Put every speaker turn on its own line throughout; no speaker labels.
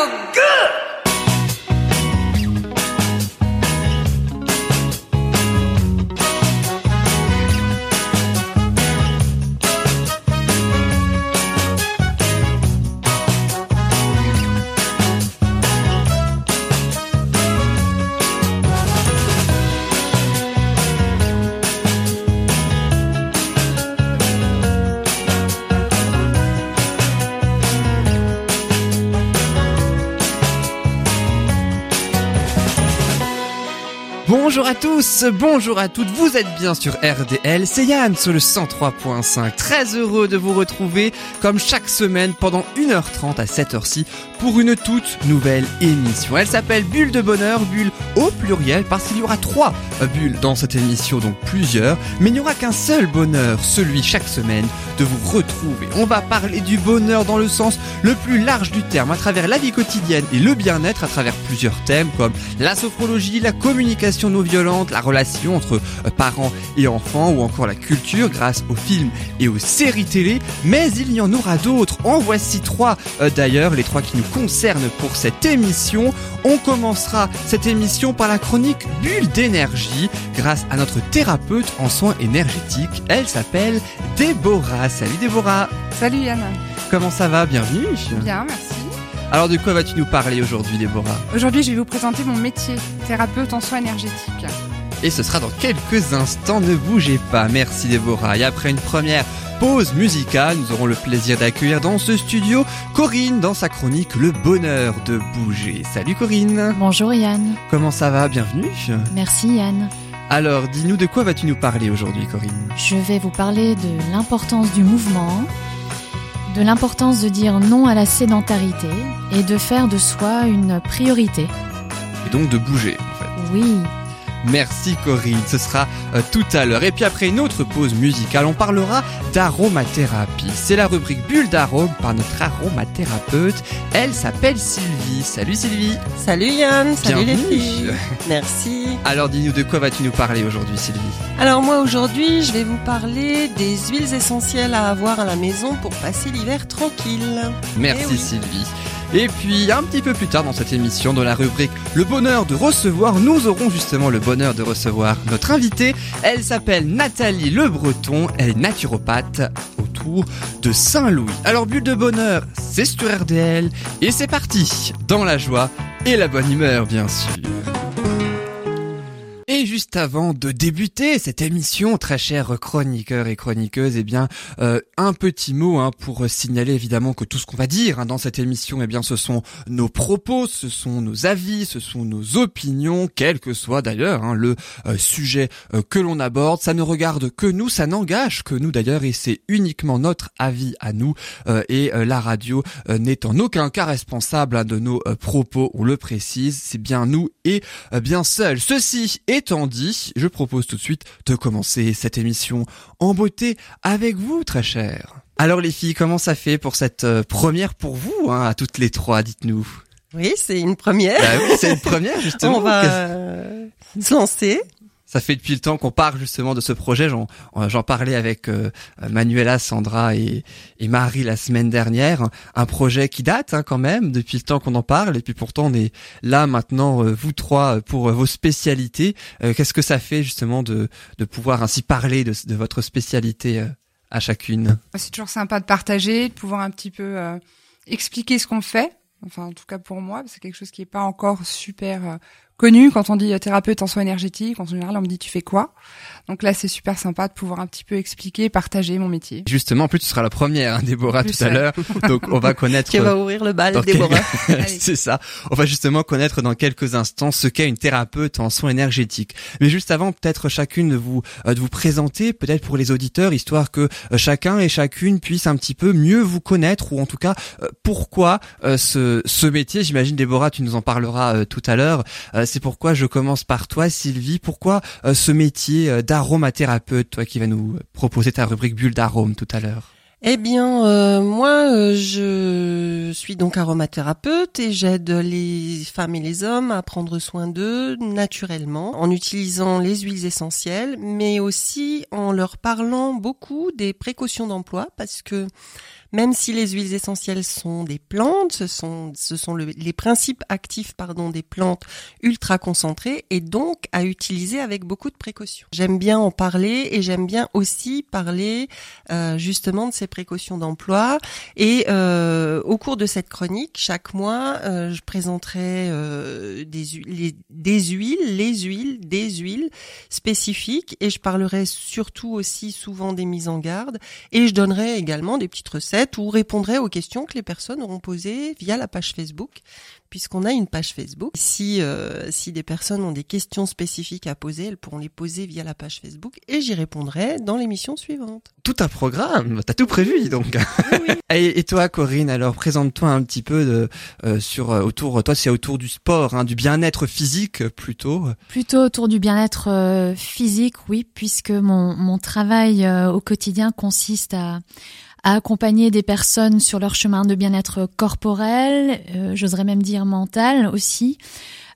feel good.
Bonjour à toutes, vous êtes bien sur RDL, c'est Yann sur le 103.5. Très heureux de vous retrouver comme chaque semaine pendant 1h30 à 7h ci pour une toute nouvelle émission. Elle s'appelle Bulle de bonheur, bulle au pluriel parce qu'il y aura trois bulles dans cette émission, donc plusieurs, mais il n'y aura qu'un seul bonheur, celui chaque semaine de vous retrouver. On va parler du bonheur dans le sens le plus large du terme, à travers la vie quotidienne et le bien-être, à travers plusieurs thèmes comme la sophrologie, la communication non violente, la relation entre euh, parents et enfants ou encore la culture grâce aux films et aux séries télé. Mais il y en aura d'autres. En voici trois euh, d'ailleurs, les trois qui nous concernent pour cette émission. On commencera cette émission par la chronique Bulle d'énergie grâce à notre thérapeute en soins énergétiques. Elle s'appelle Déborah. Salut Déborah.
Salut Yann.
Comment ça va? Bienvenue.
Bien, merci.
Alors de quoi vas-tu nous parler aujourd'hui Déborah?
Aujourd'hui, je vais vous présenter mon métier, thérapeute en soins énergétiques.
Et ce sera dans quelques instants, ne bougez pas. Merci Déborah. Et après une première pause musicale, nous aurons le plaisir d'accueillir dans ce studio Corinne dans sa chronique Le bonheur de bouger. Salut Corinne.
Bonjour Yann.
Comment ça va? Bienvenue.
Merci Yann.
Alors, dis-nous de quoi vas-tu nous parler aujourd'hui Corinne?
Je vais vous parler de l'importance du mouvement, de l'importance de dire non à la sédentarité et de faire de soi une priorité.
Et donc de bouger en fait.
Oui,
Merci Corinne, ce sera euh, tout à l'heure. Et puis après une autre pause musicale, on parlera d'aromathérapie. C'est la rubrique Bulle d'arôme par notre aromathérapeute. Elle s'appelle Sylvie. Salut Sylvie.
Salut Yann, salut les filles. Merci.
Alors dis-nous de quoi vas-tu nous parler aujourd'hui Sylvie?
Alors moi aujourd'hui, je vais vous parler des huiles essentielles à avoir à la maison pour passer l'hiver tranquille.
Merci
Eh oui.
Sylvie. Et puis un petit peu plus tard dans cette émission, dans la rubrique Le bonheur de recevoir, nous aurons justement le bonheur de recevoir notre invitée. Elle s'appelle Nathalie Le Breton, elle est naturopathe autour de Saint-Louis. Alors bulle de bonheur, c'est sur RDL et c'est parti dans la joie et la bonne humeur bien sûr. Juste avant de débuter cette émission, très chers chroniqueurs et chroniqueuses, eh bien, euh, un petit mot hein, pour signaler évidemment que tout ce qu'on va dire hein, dans cette émission, eh bien, ce sont nos propos, ce sont nos avis, ce sont nos opinions, quel que soit d'ailleurs hein, le euh, sujet euh, que l'on aborde. Ça ne regarde que nous, ça n'engage que nous d'ailleurs, et c'est uniquement notre avis à nous. euh, et la radio n'est en aucun cas responsable hein, de nos propos. On le précise, c'est bien nous et bien seul. Ceci étant dit, je propose tout de suite de commencer cette émission en beauté avec vous, très chers. Alors les filles, comment ça fait pour cette euh, première pour vous, hein, à toutes les trois, dites-nous?
Oui, c'est une première.
Bah oui, c'est une première justement.
On va euh, se lancer.
Ça fait depuis le temps qu'on parle justement de ce projet. J'en, j'en parlais avec euh, Manuela, Sandra et, et Marie la semaine dernière. Un projet qui date hein, quand même depuis le temps qu'on en parle. Et puis pourtant on est là maintenant, euh, vous trois, pour euh, vos spécialités. Euh, qu'est-ce que ça fait justement de, de pouvoir ainsi parler de, de votre spécialité euh, à chacune?
C'est toujours sympa de partager, de pouvoir un petit peu euh, expliquer ce qu'on fait. Enfin, en tout cas pour moi, c'est quelque chose qui est pas encore super euh, connu. Quand on dit euh, thérapeute en soins énergétiques, en général, on me dit tu fais quoi? Donc là, c'est super sympa de pouvoir un petit peu expliquer, partager mon métier.
Justement, en plus tu seras la première, hein, Déborah,
Plus,
tout à l'heure. Donc on va connaître.
Qui va ouvrir le bal,
quel-
Déborah.
c'est ça. On va justement connaître dans quelques instants ce qu'est une thérapeute en soins énergétiques. Mais juste avant, peut-être chacune de vous euh, de vous présenter, peut-être pour les auditeurs, histoire que euh, chacun et chacune puisse un petit peu mieux vous connaître ou en tout cas euh, pourquoi euh, ce ce métier. J'imagine Déborah, tu nous en parleras euh, tout à l'heure. C'est pourquoi je commence par toi, Sylvie. Pourquoi euh, ce métier euh, d'aromathérapeute, toi qui vas nous proposer ta rubrique bulle d'arôme tout à l'heure?
Eh bien, euh, moi, je suis donc aromathérapeute et j'aide les femmes et les hommes à prendre soin d'eux naturellement en utilisant les huiles essentielles, mais aussi en leur parlant beaucoup des précautions d'emploi parce que même si les huiles essentielles sont des plantes, ce sont, ce sont le- les principes actifs pardon, des plantes ultra concentrées et donc à utiliser avec beaucoup de précautions. J'aime bien en parler et j'aime bien aussi parler euh, justement de ces précautions d'emploi. Et euh, au cours de cette chronique, chaque mois, euh, je présenterai euh, des, des huiles, les huiles, des huiles spécifiques et je parlerai surtout aussi souvent des mises en garde et je donnerai également des petites recettes ou répondrai aux questions que les personnes auront posées via la page Facebook puisqu'on a une page Facebook. Si euh, si des personnes ont des questions spécifiques à poser, elles pourront les poser via la page Facebook et j'y répondrai dans l'émission suivante.
Tout un programme, t'as tout prévu donc. et, et toi Corinne, alors présente-toi un petit peu de, euh, sur euh, autour, toi c'est autour du sport, hein, du bien-être physique plutôt.
Plutôt autour du bien-être euh, physique, oui, puisque mon, mon travail euh, au quotidien consiste à, à accompagner des personnes sur leur chemin de bien-être corporel, euh, j'oserais même dire mental aussi,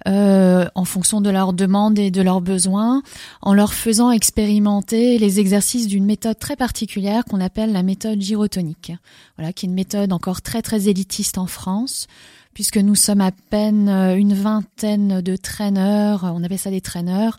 euh, en fonction de leurs demandes et de leurs besoins, en leur faisant expérimenter les exercices d'une méthode très particulière qu'on appelle la méthode gyrotonique. Voilà, qui est une méthode encore très très élitiste en France puisque nous sommes à peine euh, une vingtaine de traîneurs, on appelle ça des traîneurs,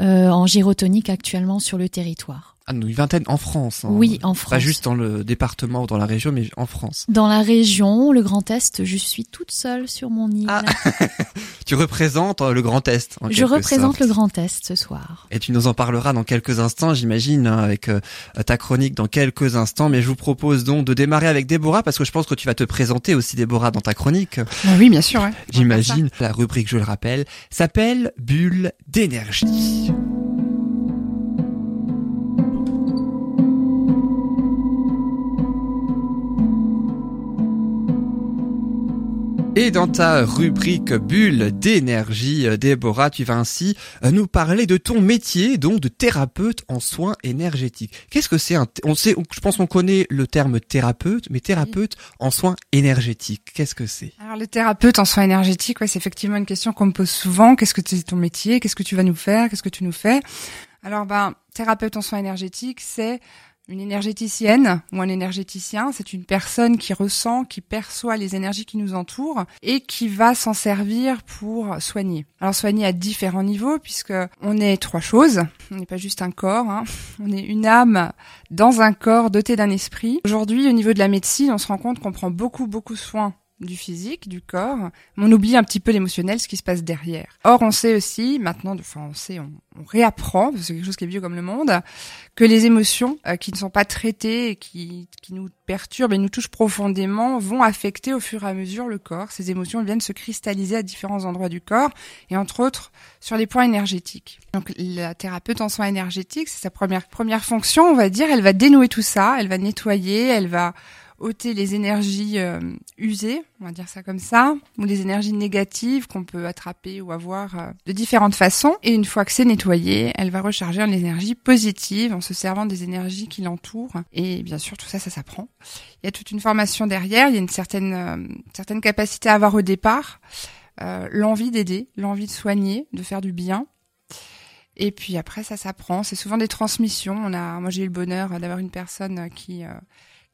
euh, en gyrotonique actuellement sur le territoire.
Ah, nous, une vingtaine en France. hein.
Oui, en France.
Pas juste dans le département ou dans la région, mais en France.
Dans la région, le Grand Est, je suis toute seule sur mon île.
Ah, Tu représentes euh, le Grand Est. en
je représente
sorte.
le Grand Est ce soir.
Et tu nous en parleras dans quelques instants, j'imagine, hein, avec euh, ta chronique dans quelques instants. Mais je vous propose donc de démarrer avec Déborah, parce que je pense que tu vas te présenter aussi, Déborah, dans ta chronique.
Bah oui, bien sûr. ouais.
J'imagine. La rubrique, je le rappelle, s'appelle Bulle d'énergie. Et dans ta rubrique bulle d'énergie, euh, Déborah, tu vas ainsi euh, nous parler de ton métier, donc de thérapeute en soins énergétiques. Qu'est-ce que c'est on sait, je pense qu'on connaît le terme thérapeute, mais thérapeute en soins énergétiques, qu'est-ce que c'est?
Alors le thérapeute en soins énergétiques, ouais, c'est effectivement une question qu'on me pose souvent. Qu'est-ce que c'est ton métier? Qu'est-ce que tu vas nous faire? Qu'est-ce que tu nous fais? Alors ben, thérapeute en soins énergétiques, c'est une énergéticienne ou un énergéticien, c'est une personne qui ressent, qui perçoit les énergies qui nous entourent et qui va s'en servir pour soigner. Alors soigner à différents niveaux puisque on est trois choses. On n'est pas juste un corps, hein. on est une âme dans un corps doté d'un esprit. Aujourd'hui, au niveau de la médecine, on se rend compte qu'on prend beaucoup beaucoup soin du physique, du corps, mais on oublie un petit peu l'émotionnel, ce qui se passe derrière. Or, on sait aussi, maintenant, enfin, on sait, on, réapprend, parce que c'est quelque chose qui est vieux comme le monde, que les émotions euh, qui ne sont pas traitées et qui, qui nous perturbent et nous touchent profondément vont affecter au fur et à mesure le corps. Ces émotions viennent se cristalliser à différents endroits du corps et entre autres sur les points énergétiques. Donc la thérapeute en soins énergétiques, c'est sa première première fonction, on va dire, elle va dénouer tout ça, elle va nettoyer, elle va ôter les énergies euh, usées, on va dire ça comme ça, ou les énergies négatives qu'on peut attraper ou avoir euh, de différentes façons. Et une fois que c'est nettoyé, elle va recharger en énergie positive en se servant des énergies qui l'entourent. Et bien sûr, tout ça, ça s'apprend. Il y a toute une formation derrière, il y a une certaine, euh, certaine capacité à avoir au départ, euh, l'envie d'aider, l'envie de soigner, de faire du bien. Et puis après, ça s'apprend. C'est souvent des transmissions. On a, moi, j'ai eu le bonheur d'avoir une personne qui euh,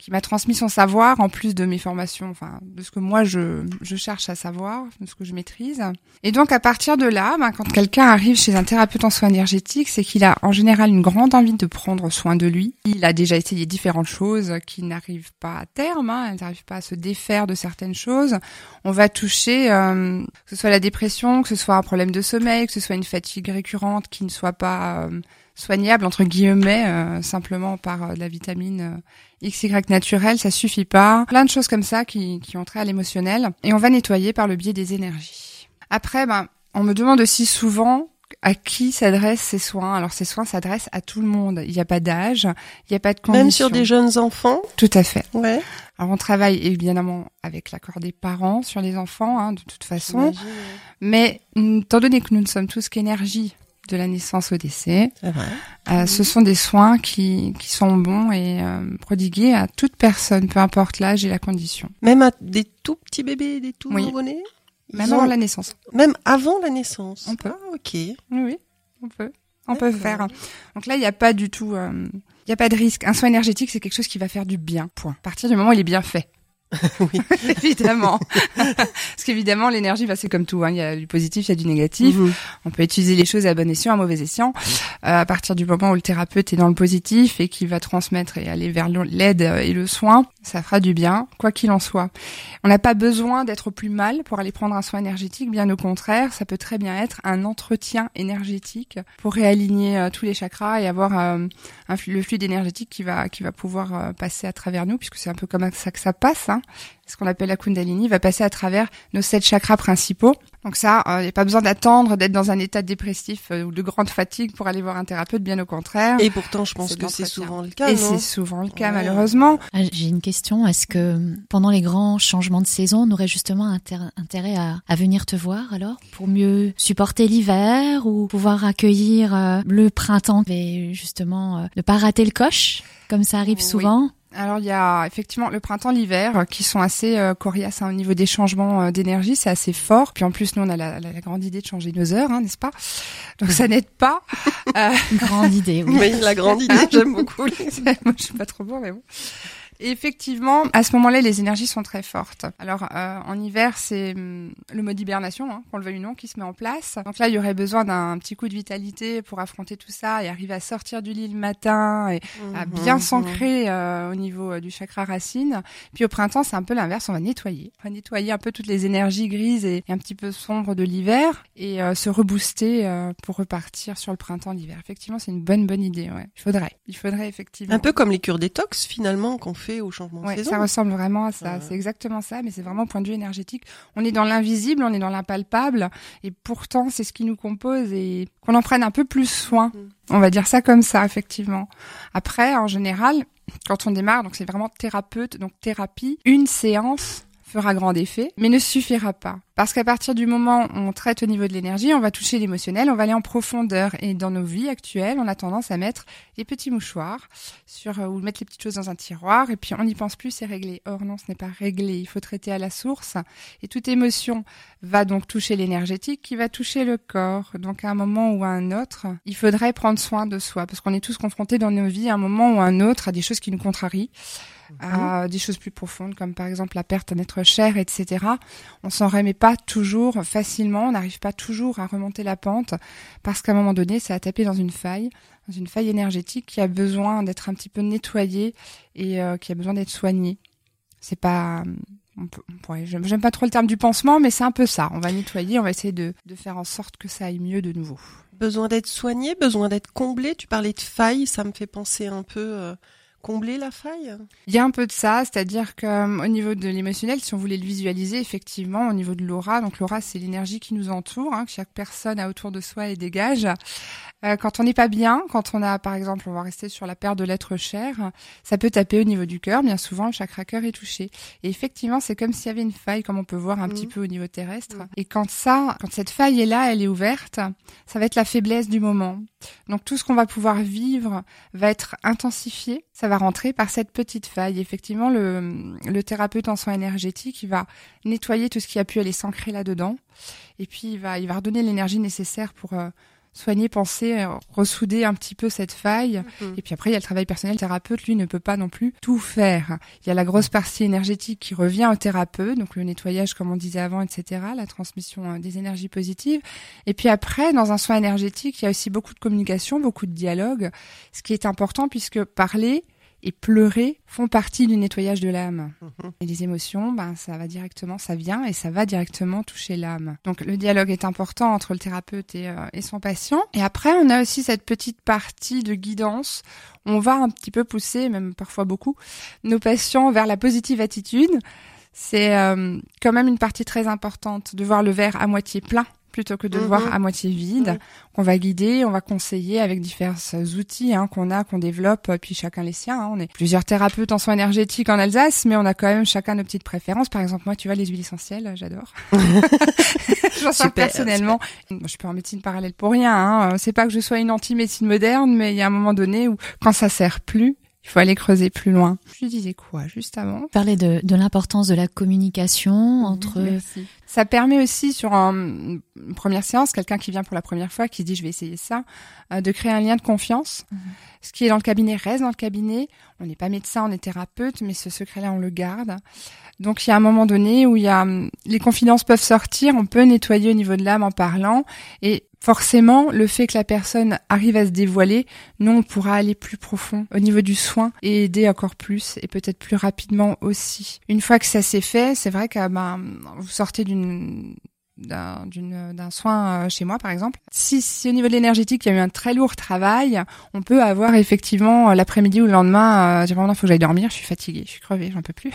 qui m'a transmis son savoir en plus de mes formations, enfin de ce que moi je, je cherche à savoir, de ce que je maîtrise. Et donc à partir de là, ben, quand quelqu'un arrive chez un thérapeute en soins énergétiques, c'est qu'il a en général une grande envie de prendre soin de lui. Il a déjà essayé différentes choses qui n'arrivent pas à terme, hein, elles n'arrivent pas à se défaire de certaines choses. On va toucher euh, que ce soit la dépression, que ce soit un problème de sommeil, que ce soit une fatigue récurrente qui ne soit pas euh, soignable entre guillemets euh, simplement par euh, de la vitamine euh, XY naturelle, ça suffit pas. Plein de choses comme ça qui, qui ont trait à l'émotionnel et on va nettoyer par le biais des énergies. Après, ben, on me demande aussi souvent à qui s'adressent ces soins. Alors ces soins s'adressent à tout le monde. Il n'y a pas d'âge, il n'y a pas de conditions.
Même sur des jeunes enfants
Tout à fait.
Ouais.
Alors on travaille évidemment avec l'accord des parents sur les enfants, hein, de toute façon. Mais étant donné que nous ne sommes tous qu'énergie de la naissance au décès,
vrai.
euh, ce sont des soins qui, qui sont bons et euh, prodigués à toute personne, peu importe l'âge et la condition.
Même à des tout petits bébés, des tout
Oui.
nouveau-nés?
Même
ont-
avant la naissance.
Même avant la naissance?
On peut.
Ah, ok.
Oui, oui, on peut. On peut faire. Donc là, il n'y a pas du tout euh, Il n'y a pas de risque. Un soin énergétique, c'est quelque chose qui va faire du bien. Point. À partir du moment où il est bien fait.
oui.
évidemment. Parce qu'évidemment, l'énergie, bah, c'est comme tout. Hein. Il y a du positif, il y a du négatif. Mhm. On peut utiliser les choses à bon escient, à mauvais escient. Euh, à partir du moment où le thérapeute est dans le positif et qui va transmettre et aller vers l'aide et le soin, ça fera du bien, quoi qu'il en soit. On n'a pas besoin d'être plus mal pour aller prendre un soin énergétique. Bien au contraire, ça peut très bien être un entretien énergétique pour réaligner euh, tous les chakras et avoir euh, un, le fluide énergétique qui va qui va pouvoir passer à travers nous, puisque c'est un peu comme ça que ça passe. Hein ce qu'on appelle la Kundalini, va passer à travers nos sept chakras principaux. Donc ça, il euh, n'y a pas besoin d'attendre d'être dans un état dépressif euh, ou de grande fatigue pour aller voir un thérapeute, bien au contraire.
Et pourtant, je pense que c'est souvent le cas.
Et c'est souvent le cas, malheureusement.
Ah, j'ai une question. Est-ce que pendant les grands changements de saison, on aurait justement intérêt à, à, venir te voir alors pour mieux supporter l'hiver ou pouvoir accueillir euh, le printemps? Et justement ne pas rater le coche comme ça arrive souvent?
Alors il y a effectivement le printemps, l'hiver euh, qui sont assez euh, coriaces hein, au niveau des changements euh, d'énergie, c'est assez fort. Puis en plus nous on a la, la, grande idée de changer nos heures, hein, n'est-ce pas? Donc ça n'aide pas.
Euh... grande idée, oui.
oui la grande idée, j'aime beaucoup.
Moi je suis pas trop bon mais bon effectivement, à ce moment-là, les énergies sont très fortes. Alors, euh, en hiver, c'est hum, le mode hibernation, hein, qu'on le veuille ou non, qui se met en place. Donc là, il y aurait besoin d'un petit coup de vitalité pour affronter tout ça et arriver à sortir du lit le matin et à mhm, bien mhm. s'ancrer euh, au niveau euh, du chakra racine. Puis au printemps, c'est un peu l'inverse. On va nettoyer. On va nettoyer un peu toutes les énergies grises et, un petit peu sombres de l'hiver et se rebooster pour repartir sur le printemps, l'hiver. Effectivement, c'est une bonne, bonne idée. Ouais. Il faudrait. Il faudrait effectivement.
Un peu comme les cures détox, finalement, qu'on fait au changement
de saison. Ça ressemble vraiment à ça. C'est exactement ça, mais c'est vraiment au point de vue énergétique. On est dans l'invisible, on est dans l'impalpable, et pourtant c'est ce qui nous compose et qu'on en prenne un peu plus soin. Mm. On va dire ça comme ça, effectivement. Après, en général, quand on démarre, donc c'est vraiment thérapeute, donc thérapie, une séance fera grand effet, mais ne suffira pas. Parce qu'à partir du moment où on traite au niveau de l'énergie, on va toucher l'émotionnel, on va aller en profondeur. Et dans nos vies actuelles, on a tendance à mettre des petits mouchoirs sur euh, ou mettre les petites choses dans un tiroir et puis on n'y pense plus, c'est réglé. Or non, ce n'est pas réglé. Il faut traiter à la source. Et toute émotion va donc toucher l'énergétique, qui va toucher le corps. Donc à un moment ou à un autre, il faudrait prendre soin de soi parce qu'on est tous confrontés dans nos vies à un moment ou à un autre à des choses qui nous contrarient à des choses plus profondes, comme par exemple la perte d'un être cher, etc. On s'en remet pas toujours facilement, on n'arrive pas toujours à remonter la pente, parce qu'à un moment donné, ça a tapé dans une faille, dans une faille énergétique qui a besoin d'être un petit peu nettoyée et euh, qui a besoin d'être soignée. C'est pas on peut, j'aime pas trop le terme du pansement, mais c'est un peu ça. On va nettoyer, on va essayer de, de faire en sorte que ça aille mieux de nouveau.
Besoin d'être soigné, besoin d'être comblé. Tu parlais de faille, ça me fait penser un peu euh, combler la faille?
Il y a un peu de ça, c'est-à-dire que euh, au niveau de l'émotionnel, si on voulait le visualiser, effectivement, au niveau de l'aura, donc l'aura c'est l'énergie qui nous entoure, hein, que chaque personne a autour de soi et dégage. Euh, quand on n'est pas bien, quand on a, par exemple, on va rester sur la paire de l'être cher, ça peut taper au niveau du cœur. Bien souvent, le chakra cœur est touché. Et effectivement, c'est comme s'il y avait une faille, comme on peut voir un petit mmh. peu au niveau terrestre. Mmh. Et quand ça, quand cette faille est là, elle est ouverte, ça va être la faiblesse du moment. Donc tout ce qu'on va pouvoir vivre va être intensifié. Ça va rentrer par cette petite faille. Effectivement, le, le thérapeute en soins énergétiques, il va nettoyer tout ce qui a pu aller s'ancrer là-dedans. Et puis il va, il va redonner l'énergie nécessaire pour euh, soigner, penser, euh, ressouder un petit peu cette faille. Mhm. Et puis après, il y a le travail personnel. Le thérapeute, lui, ne peut pas non plus tout faire. Il y a la grosse partie énergétique qui revient au thérapeute, donc le nettoyage, comme on disait avant, etc., la transmission euh, des énergies positives. Et puis après, dans un soin énergétique, il y a aussi beaucoup de communication, beaucoup de dialogue, ce qui est important puisque parler, et pleurer font partie du nettoyage de l'âme. Mhm. Et les émotions, ben, ça va directement, ça vient et ça va directement toucher l'âme. Donc le dialogue est important entre le thérapeute et, euh, et son patient. Et après, on a aussi cette petite partie de guidance. On va un petit peu pousser, même parfois beaucoup, nos patients vers la positive attitude. C'est euh, quand même une partie très importante de voir le verre à moitié plein plutôt que de le voir mhm. à moitié vide, mhm. qu'on va guider, on va conseiller avec divers outils hein, qu'on a, qu'on développe, euh, puis chacun les siens. Hein. On est plusieurs thérapeutes en soins énergétiques en Alsace, mais on a quand même chacun nos petites préférences. Par exemple, moi, tu vois, les huiles essentielles, j'adore. J'en sors personnellement. Moi, je suis pas en médecine parallèle pour rien. Hein. C'est pas que je sois une anti-médecine moderne, mais il y a un moment donné où, quand ça sert plus, Il faut aller creuser plus loin. Je disais quoi juste avant
Parler de, de l'importance de la communication entre.
Merci. Ça permet aussi sur un- une première séance, quelqu'un qui vient pour la première fois, qui dit je vais essayer ça, euh, de créer un lien de confiance.
Mhm.
Ce qui est dans le cabinet reste dans le cabinet. On n'est pas médecin, on est thérapeute, mais ce secret-là on le garde. Donc il y a un moment donné où il y a hum, les confidences peuvent sortir, on peut nettoyer au niveau de l'âme en parlant et forcément le fait que la personne arrive à se dévoiler, nous on pourra aller plus profond au niveau du soin et aider encore plus et peut-être plus rapidement aussi. Une fois que ça s'est fait, c'est vrai que ben, vous sortez d'une d'un soin euh, chez moi par exemple. Si, si au niveau de l'énergétique il y a eu un très lourd travail, on peut avoir effectivement euh, l'après-midi ou le lendemain, euh, dire maintenant faut que j'aille dormir, je suis fatiguée, je suis crevée, j'en peux plus.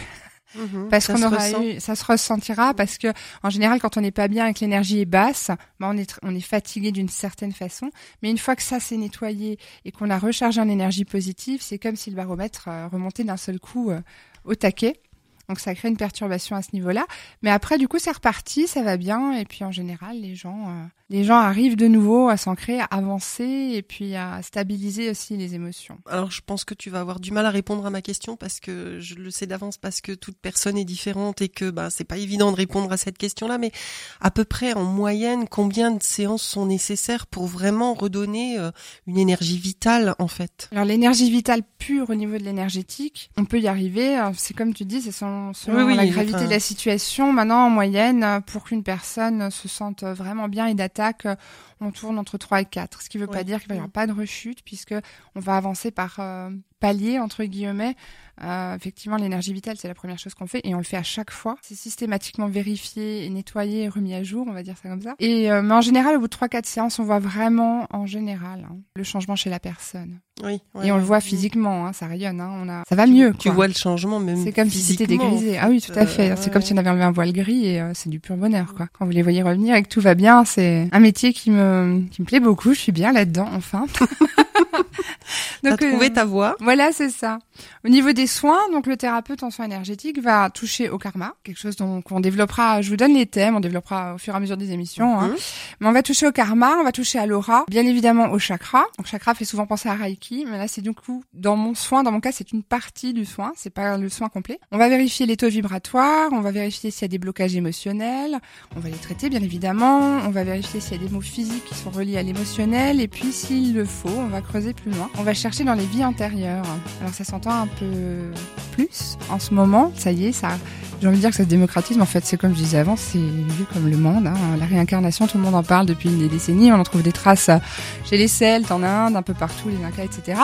Mhm.
Parce qu'on aura
ressent.
eu, ça se ressentira parce que en général quand on n'est pas bien et que l'énergie est basse, ben on est on est fatigué d'une certaine façon. Mais une fois que ça s'est nettoyé et qu'on a rechargé en énergie positive, c'est comme si le baromètre euh, remontait d'un seul coup euh, au taquet. Donc ça crée une perturbation à ce niveau-là. Mais après, du coup, c'est reparti, ça va bien. Et puis en général, les gens, euh, les gens arrivent de nouveau à s'ancrer, à avancer et puis à stabiliser aussi les émotions.
Alors je pense que tu vas avoir du mal à répondre à ma question parce que je le sais d'avance parce que toute personne est différente et que bah c'est pas évident de répondre à cette question-là mais à peu près en moyenne combien de séances sont nécessaires pour vraiment redonner euh, une énergie vitale en fait?
Alors l'énergie vitale pure au niveau de l'énergétique, on peut y arriver. C'est comme tu dis, c'est selon, selon
Oui, oui,
la gravité
enfin-
de la situation. Maintenant, en moyenne, pour qu'une personne se sente vraiment bien et d'attaque, on tourne entre 3 et 4. Ce qui ne veut pas dire qu'il va y avoir pas de rechute, puisque on va avancer par euh, palier, entre guillemets. Euh, effectivement, l'énergie vitale, c'est la première chose qu'on fait, et on le fait à chaque fois. C'est systématiquement vérifié, et nettoyé, et remis à jour, on va dire ça comme ça. Et euh, mais en général, au bout de 3-4 séances, on voit vraiment, en général, hein, le changement chez la personne.
Oui.
Et on le voit physiquement, hein, ça rayonne, hein, on a, ça va mieux.
Tu
quoi.
vois le changement même.
C'est comme si c'était dégrisé. Ah oui, tout à fait.
Euh,
c'est comme si on avait enlevé un voile gris et c'est du pur bonheur, quoi. Quand vous les voyez revenir et que tout va bien, c'est un métier qui me, qui me plaît beaucoup. Je suis bien là-dedans, enfin.
T'as
Donc, euh,
trouvé ta voie.
Voilà, c'est ça. Au niveau des soins, donc le thérapeute en soins énergétiques va toucher au karma, quelque chose dont qu'on développera. Je vous donne les thèmes, on développera au fur et à mesure des émissions. hein.
Mhm.
Mais on va toucher au karma, on va toucher à l'aura, bien évidemment au chakra. Donc chakra fait souvent penser à Reiki, mais là c'est du coup dans mon soin, dans mon cas c'est une partie du soin, c'est pas le soin complet. On va vérifier les taux vibratoires, on va vérifier s'il y a des blocages émotionnels, on va les traiter bien évidemment, on va vérifier s'il y a des mots physiques qui sont reliés à l'émotionnel, et puis s'il le faut, on va creuser plus loin. On va chercher dans les vies antérieures. Alors ça s'entend un peu plus en ce moment, ça y est, j'ai envie de dire que ça se démocratise, mais en fait, c'est comme je disais avant, c'est vieux comme le monde. hein. La réincarnation, tout le monde en parle depuis des décennies. On en trouve des traces chez les Celtes, en Inde, un peu partout, les Incas, etc.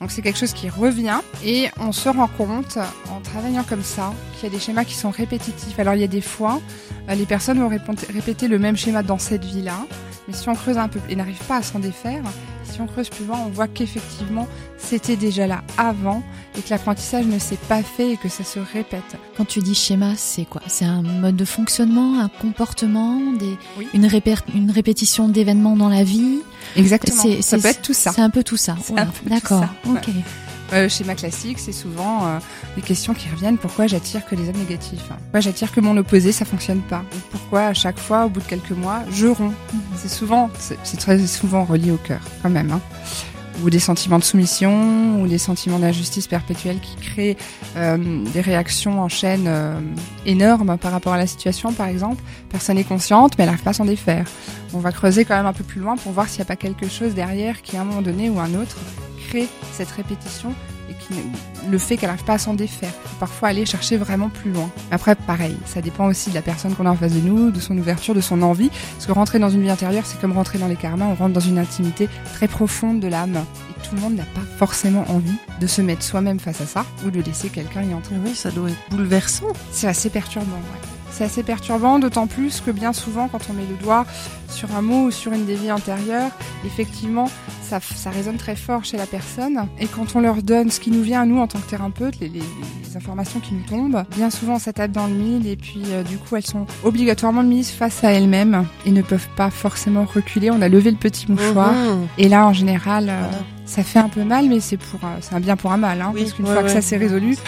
Donc c'est quelque chose qui revient et on se rend compte, en travaillant comme ça, qu'il y a des schémas qui sont répétitifs. Alors il y a des fois, euh, les personnes vont répéter le même schéma dans cette vie-là, mais si on creuse un peu et n'arrive pas à s'en défaire, si on creuse plus loin, on voit qu'effectivement, c'était déjà là avant et que l'apprentissage ne s'est pas fait et que ça se répète.
Quand tu dis schéma, c'est quoi? C'est un mode de fonctionnement, un comportement, des,
Oui.
une, répé- une répétition d'événements dans la vie?
Exactement.
C'est-
ça
c'est-
peut être tout ça.
C'est un peu tout ça.
C'est
Oula,
un peu tout
D'accord.
ça,
Ok.
Euh, schéma classique, c'est souvent euh, les questions qui reviennent. Pourquoi j'attire que les hommes négatifs? Pourquoi j'attire que mon opposé, ça fonctionne pas? Ou Pourquoi à chaque fois, au bout de quelques mois, je romps? C'est souvent, c'est c'est très souvent relié au cœur, quand même. Hein. Ou des sentiments de soumission, ou des sentiments d'injustice perpétuelle qui créent euh, des réactions en chaîne euh, énormes par rapport à la situation, par exemple. Personne n'est consciente, mais elle n'arrive pas à s'en défaire. On va creuser quand même un peu plus loin pour voir s'il n'y a pas quelque chose derrière qui, à un moment donné ou un autre, crée cette répétition et qui le fait qu'elle n'arrive pas à s'en défaire. Faut parfois aller chercher vraiment plus loin. Après, pareil, ça dépend aussi de la personne qu'on a en face de nous, de son ouverture, de son envie. Parce que rentrer dans une vie intérieure, c'est comme rentrer dans les karmas, on rentre dans une intimité très profonde de l'âme. Et tout le monde n'a pas forcément envie de se mettre soi-même face à ça ou de laisser quelqu'un y entrer.
Oui, ça doit être bouleversant.
C'est assez perturbant, ouais. C'est assez perturbant, d'autant plus que bien souvent, quand on met le doigt sur un mot ou sur une des vies antérieures, effectivement, ça, ça résonne très fort chez la personne. Et quand on leur donne ce qui nous vient à nous en tant que thérapeute, les, les- les informations qui nous tombent, bien souvent, ça tape dans le mille et puis euh, du coup, elles sont obligatoirement mises face à elles-mêmes et ne peuvent pas forcément reculer. On a levé le petit mouchoir.
Mhm.
Et là, en général, euh,
Voilà.
Ça fait un peu mal, mais c'est pour, euh, c'est un bien pour un mal, hein,
Oui,
parce qu'une
ouais,
fois que ça s'est résolu,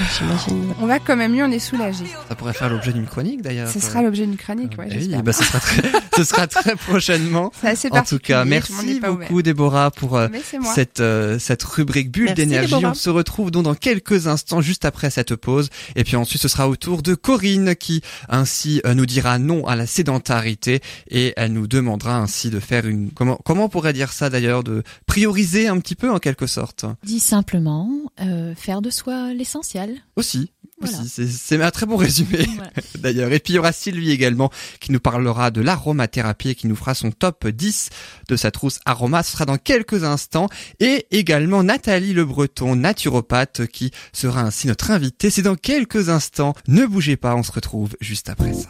on va quand même mieux, on est soulagé.
Ça pourrait faire l'objet d'une chronique d'ailleurs.
Ce sera l'objet d'une chronique, ouais,
Eh oui, bah, ce sera très, ce sera très prochainement.
C'est assez
En tout cas, merci beaucoup Déborah pour euh, cette euh, cette rubrique bulle
Merci,
d'énergie.
Déborah.
On se retrouve donc dans quelques instants, juste après cette pause, et puis ensuite ce sera au tour de Corinne qui ainsi euh, nous dira non à la sédentarité et elle nous demandera ainsi de faire une comment comment on pourrait dire ça d'ailleurs de prioriser un petit peu en quelque sorte
Dit simplement, euh, faire de soi l'essentiel.
aussi.
Voilà.
Aussi, c'est un très bon résumé
Voilà.
d'ailleurs. Et puis il y aura Sylvie également qui nous parlera de l'aromathérapie et qui nous fera son top 10 de sa trousse aroma. Ce sera dans quelques instants. Et également Nathalie Le Breton, naturopathe, qui sera ainsi notre invitée. C'est dans quelques instants. Ne bougez pas, on se retrouve juste après ça.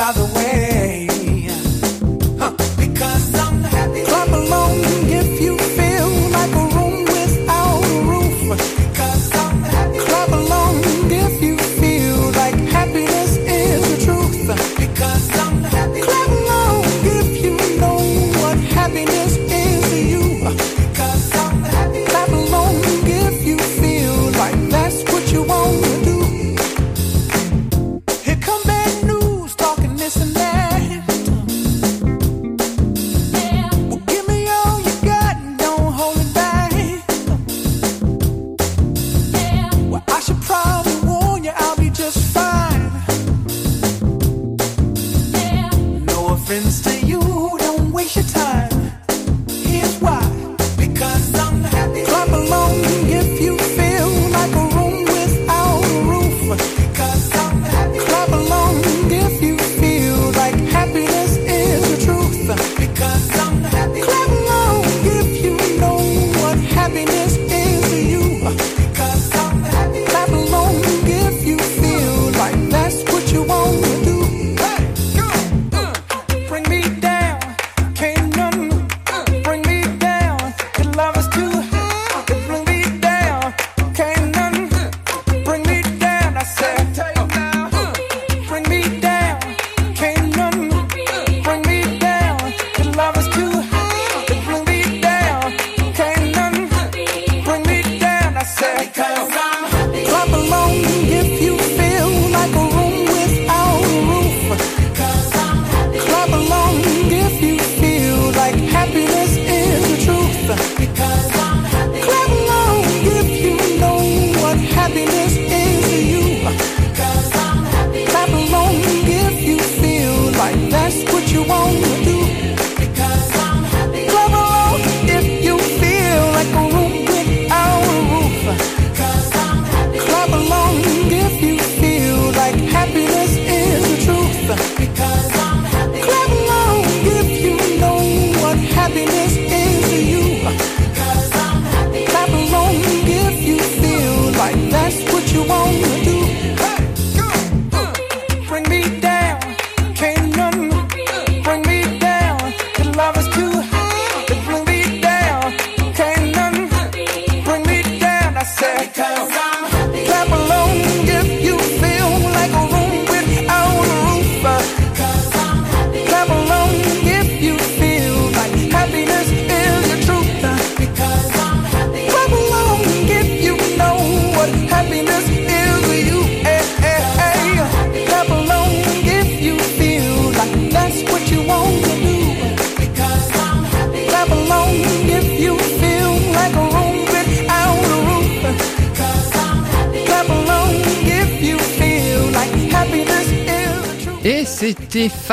By the way.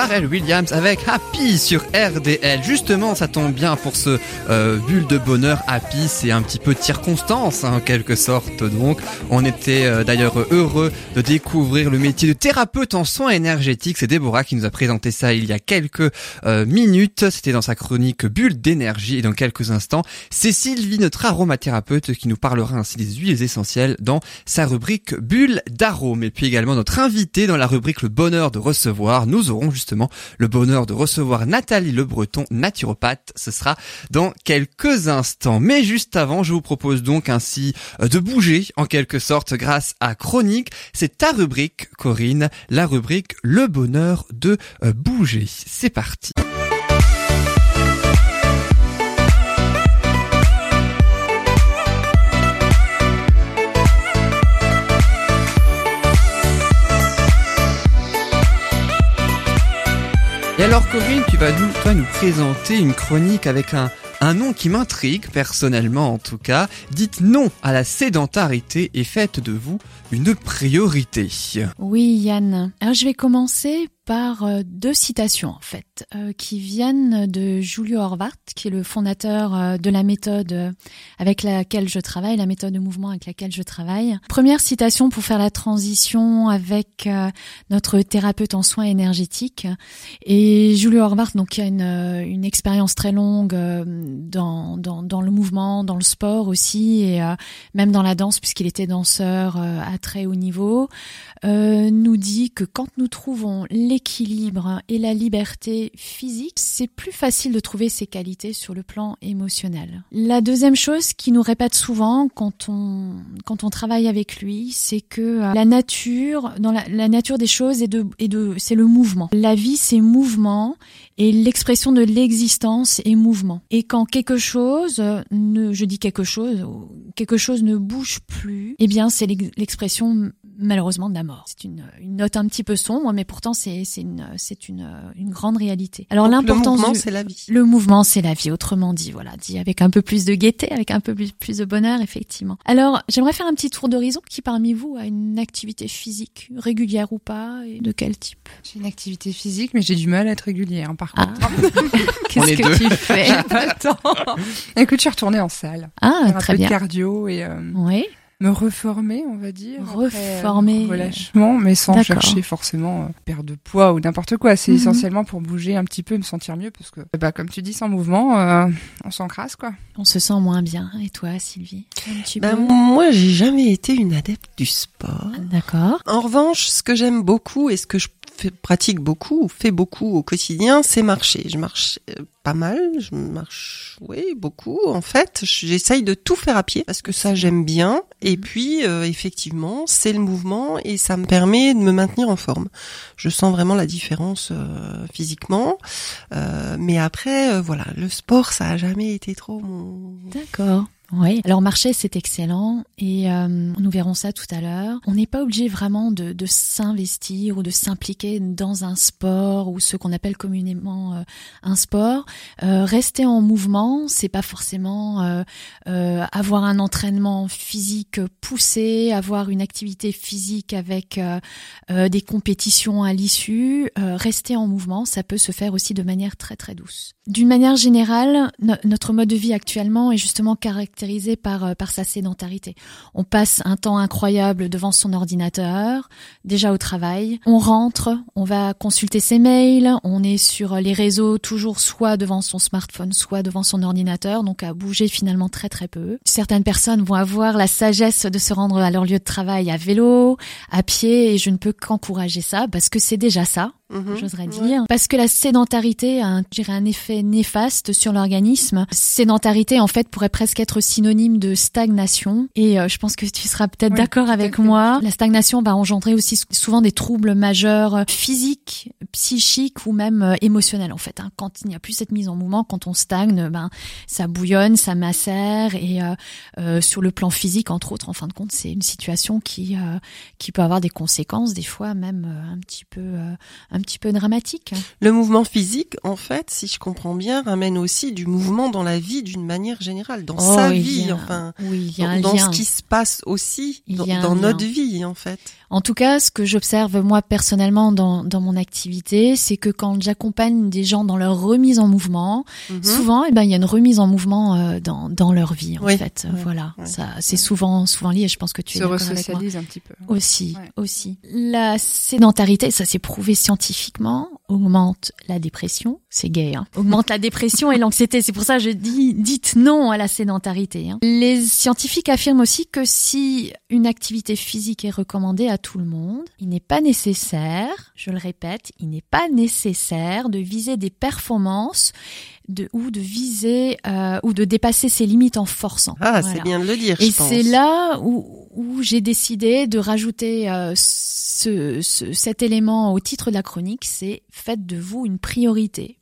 Pharrell Williams avec Happy sur RDL. Justement, ça tombe bien pour ce euh, bulle de bonheur. Happy, c'est un petit peu de circonstance, hein, en quelque sorte. Donc, on était euh, d'ailleurs heureux de découvrir le métier de thérapeute en soins énergétiques. C'est Déborah qui nous a présenté ça il y a quelques euh, minutes. C'était dans sa chronique Bulle d'énergie. Et dans quelques instants, c'est Sylvie, notre aromathérapeute, qui nous parlera ainsi des huiles essentielles dans sa rubrique Bulle d'arôme. Et puis également notre invité dans la rubrique Le bonheur de recevoir nous aurons justement le bonheur de recevoir Nathalie Le Breton, naturopathe. Ce sera dans quelques instants. Mais juste avant, je vous propose donc ainsi euh, de bouger en quelque sorte grâce à Chronique. C'est ta rubrique, Corinne, la rubrique Le bonheur de euh, bouger. C'est parti. Et alors Corinne, tu vas nous, présenter une chronique avec un, un nom qui m'intrigue, personnellement en tout cas. Dites non à la sédentarité et faites de vous une priorité.
Oui, Yann. Alors, je vais commencer par euh, deux citations, en fait, euh, qui viennent de Julio Horvath, qui est le fondateur euh, de la méthode avec laquelle je travaille, la méthode de mouvement avec laquelle je travaille. Première citation pour faire la transition avec notre thérapeute en soins énergétiques. Et Julio Horvath, donc, qui a une, expérience très longue dans, dans, le mouvement, dans le sport aussi, et même dans la danse, puisqu'il était danseur à très haut niveau, nous dit que quand nous trouvons l'équilibre et la liberté physique, c'est plus facile de trouver ces qualités sur le plan émotionnel. La deuxième chose qu'il nous répète souvent quand on quand on travaille avec lui, c'est que euh, la nature, dans la, nature des choses est de est de c'est le mouvement. La vie c'est mouvement et l'expression de l'existence est mouvement. Et quand quelque chose ne, je dis quelque chose, quelque chose ne bouge plus, eh bien c'est l'ex- l'expression malheureusement de la mort. C'est une, une note un petit peu sombre, mais pourtant c'est c'est une c'est une une grande réalité. Alors
Donc, le
l'importance
mouvement, c'est la vie.
le mouvement, c'est la vie, autrement dit, voilà, dit avec un peu plus de gaieté, avec un peu plus, plus de bonheur, effectivement. Alors, j'aimerais faire un petit tour d'horizon. Qui parmi vous a une activité physique, régulière ou pas, et de quel type?
J'ai une activité physique, mais j'ai du mal à être régulière. hein, par
Ah.
contre,
Qu'est-ce
est
que
deux.
tu fais?
J'ai pas le temps. Écoute, je suis retournée en salle,
Ah,
faire un
très
peu
bien.
de cardio et euh,
Oui,
me reformer, on va dire. après, euh,
Reformer.
relâchement, mais sans chercher forcément euh, perdre de poids ou n'importe quoi. C'est
Mhm.
essentiellement pour bouger un petit peu, me sentir mieux, parce que, bah, comme tu dis, sans mouvement, euh, on s'encrasse, quoi.
on se sent moins bien. Et toi, Sylvie?
Ben,
peu
moi, j'ai jamais été une adepte du sport.
D'accord.
En revanche, ce que j'aime beaucoup et ce que je fais- pratique beaucoup ou fais beaucoup au quotidien, c'est marcher. Je marche euh, pas mal, je marche, oui, beaucoup. En fait, j'essaye de tout faire à pied parce que ça j'aime bien. Et puis, euh, effectivement, c'est le mouvement et ça me permet de me maintenir en forme. Je sens vraiment la différence euh, physiquement. Euh, mais après, euh, voilà, le sport, ça a jamais été trop mon.
D'accord. Oui. Alors marcher, c'est excellent et euh, nous verrons ça tout à l'heure. On n'est pas obligé vraiment de, de s'investir ou de s'impliquer dans un sport ou ce qu'on appelle communément euh, un sport. Euh, rester en mouvement, c'est pas forcément euh, euh, avoir un entraînement physique poussé, avoir une activité physique avec euh, des compétitions à l'issue. Rester en mouvement, ça peut se faire aussi de manière très très douce. D'une manière générale, no- notre mode de vie actuellement est justement caractérisé par euh, par sa sédentarité. On passe un temps incroyable devant son ordinateur, déjà au travail. On rentre, on va consulter ses mails, on est sur les réseaux toujours soit devant son smartphone, soit devant son ordinateur, donc à bouger finalement très très peu. Certaines personnes vont avoir la sagesse de se rendre à leur lieu de travail à vélo, à pied, et je ne peux qu'encourager ça parce que c'est déjà ça
Mhm.
j'oserais
Ouais.
dire, parce que la sédentarité a un, un effet néfaste sur l'organisme. Sédentarité, en fait, pourrait presque être synonyme de stagnation. Et euh, je pense que tu seras peut-être
Oui,
d'accord avec moi. La stagnation va engendrer aussi sou- souvent des troubles majeurs euh, physiques, psychiques ou même euh, émotionnels. En fait, hein. quand il n'y a plus cette mise en mouvement, quand on stagne, ben ça bouillonne, ça macère. Et euh, euh, sur le plan physique, entre autres, en fin de compte, c'est une situation qui euh, qui peut avoir des conséquences, des fois même euh, un petit peu euh, un petit peu dramatique.
Le mouvement physique, en fait, si je comprends bien, ramène aussi du mouvement dans la vie d'une manière générale, dans
Oh,
sa vie,
a-
enfin,
oui, il y a
dans,
un
dans
lien.
ce qui se passe aussi dans, notre vie, en fait.
En tout cas, ce que j'observe moi personnellement dans, dans mon activité, c'est que quand j'accompagne des gens dans leur remise en mouvement,
Mhm.
souvent, eh ben, il y a une remise en mouvement euh, dans, dans leur vie, en
Oui.
fait.
Ouais.
Voilà,
Ouais.
ça, c'est souvent, souvent lié. Je pense que tu es
se
d'accord avec moi.
resocialise un petit peu.
Aussi,
Ouais.
aussi. La sédentarité, ça s'est prouvé scientifiquement, augmente la dépression, c'est gay, hein, augmente la dépression et l'anxiété. C'est pour ça que je dis, dites non à la sédentarité. Hein. Les scientifiques affirment aussi que si une activité physique est recommandée à tout le monde, il n'est pas nécessaire, je le répète, il n'est pas nécessaire de viser des performances de, ou de viser euh, ou de dépasser ses limites en forçant.
Ah,
Voilà.
c'est bien de le dire,
Et c'est là où, où j'ai décidé de rajouter euh, ce, ce- cet élément au titre de la chronique, c'est faites de vous une priorité.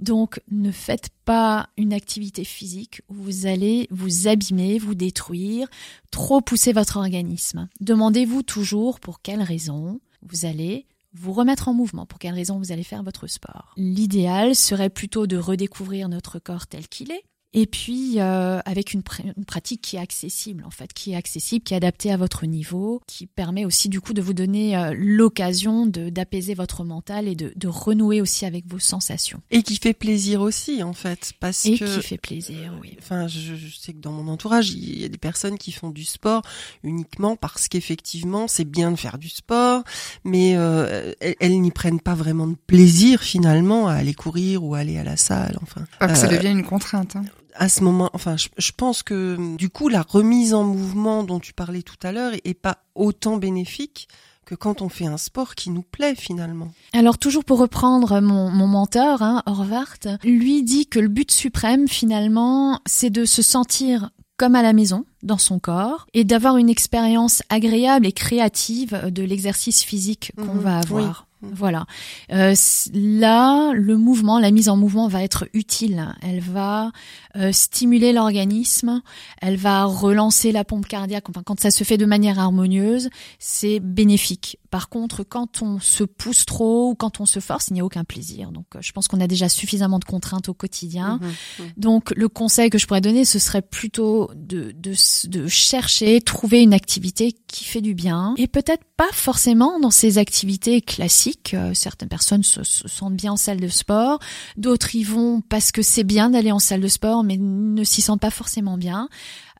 Donc ne faites pas une activité physique où vous allez vous abîmer, vous détruire, trop pousser votre organisme. Demandez-vous toujours pour quelle raison vous allez vous remettre en mouvement, pour quelle raison vous allez faire votre sport? L'idéal serait plutôt de redécouvrir notre corps tel qu'il est, et puis euh, avec une, pr- une pratique qui est accessible en fait, qui est accessible, qui est adaptée à votre niveau, qui permet aussi du coup de vous donner euh, l'occasion de d'apaiser votre mental et de, de renouer aussi avec vos sensations.
Et qui fait plaisir aussi, en fait, parce
Et
que.
qui fait plaisir, oui.
Enfin, je, je sais que dans mon entourage, il y a des personnes qui font du sport uniquement parce qu'effectivement, c'est bien de faire du sport, mais euh, elles, elles n'y prennent pas vraiment de plaisir finalement à aller courir ou à aller à la salle. Enfin,
Pas que ça
Euh,
devient une contrainte. Hein.
À ce moment, enfin, je, je pense que du coup, la remise en mouvement dont tu parlais tout à l'heure est pas autant bénéfique que quand on fait un sport qui nous plaît finalement.
Alors toujours pour reprendre mon, mon mentor, hein, Horvath, lui dit que le but suprême finalement, c'est de se sentir comme à la maison, dans son corps, et d'avoir une expérience agréable et créative de l'exercice physique qu'on
Mhm,
va avoir.
oui.
Voilà. Euh, là, le mouvement, la mise en mouvement va être utile. Elle va euh, stimuler l'organisme, elle va relancer la pompe cardiaque. Enfin, quand ça se fait de manière harmonieuse, c'est bénéfique. Par contre, quand on se pousse trop ou quand on se force, il n'y a aucun plaisir. Donc, euh, je pense qu'on a déjà suffisamment de contraintes au quotidien.
Mhm.
Donc, le conseil que je pourrais donner, ce serait plutôt de, de, de chercher, trouver une activité qui fait du bien. Et peut-être pas forcément dans ces activités classiques. Euh, certaines personnes se, se sentent bien en salle de sport. D'autres y vont parce que c'est bien d'aller en salle de sport, mais ne s'y sentent pas forcément bien.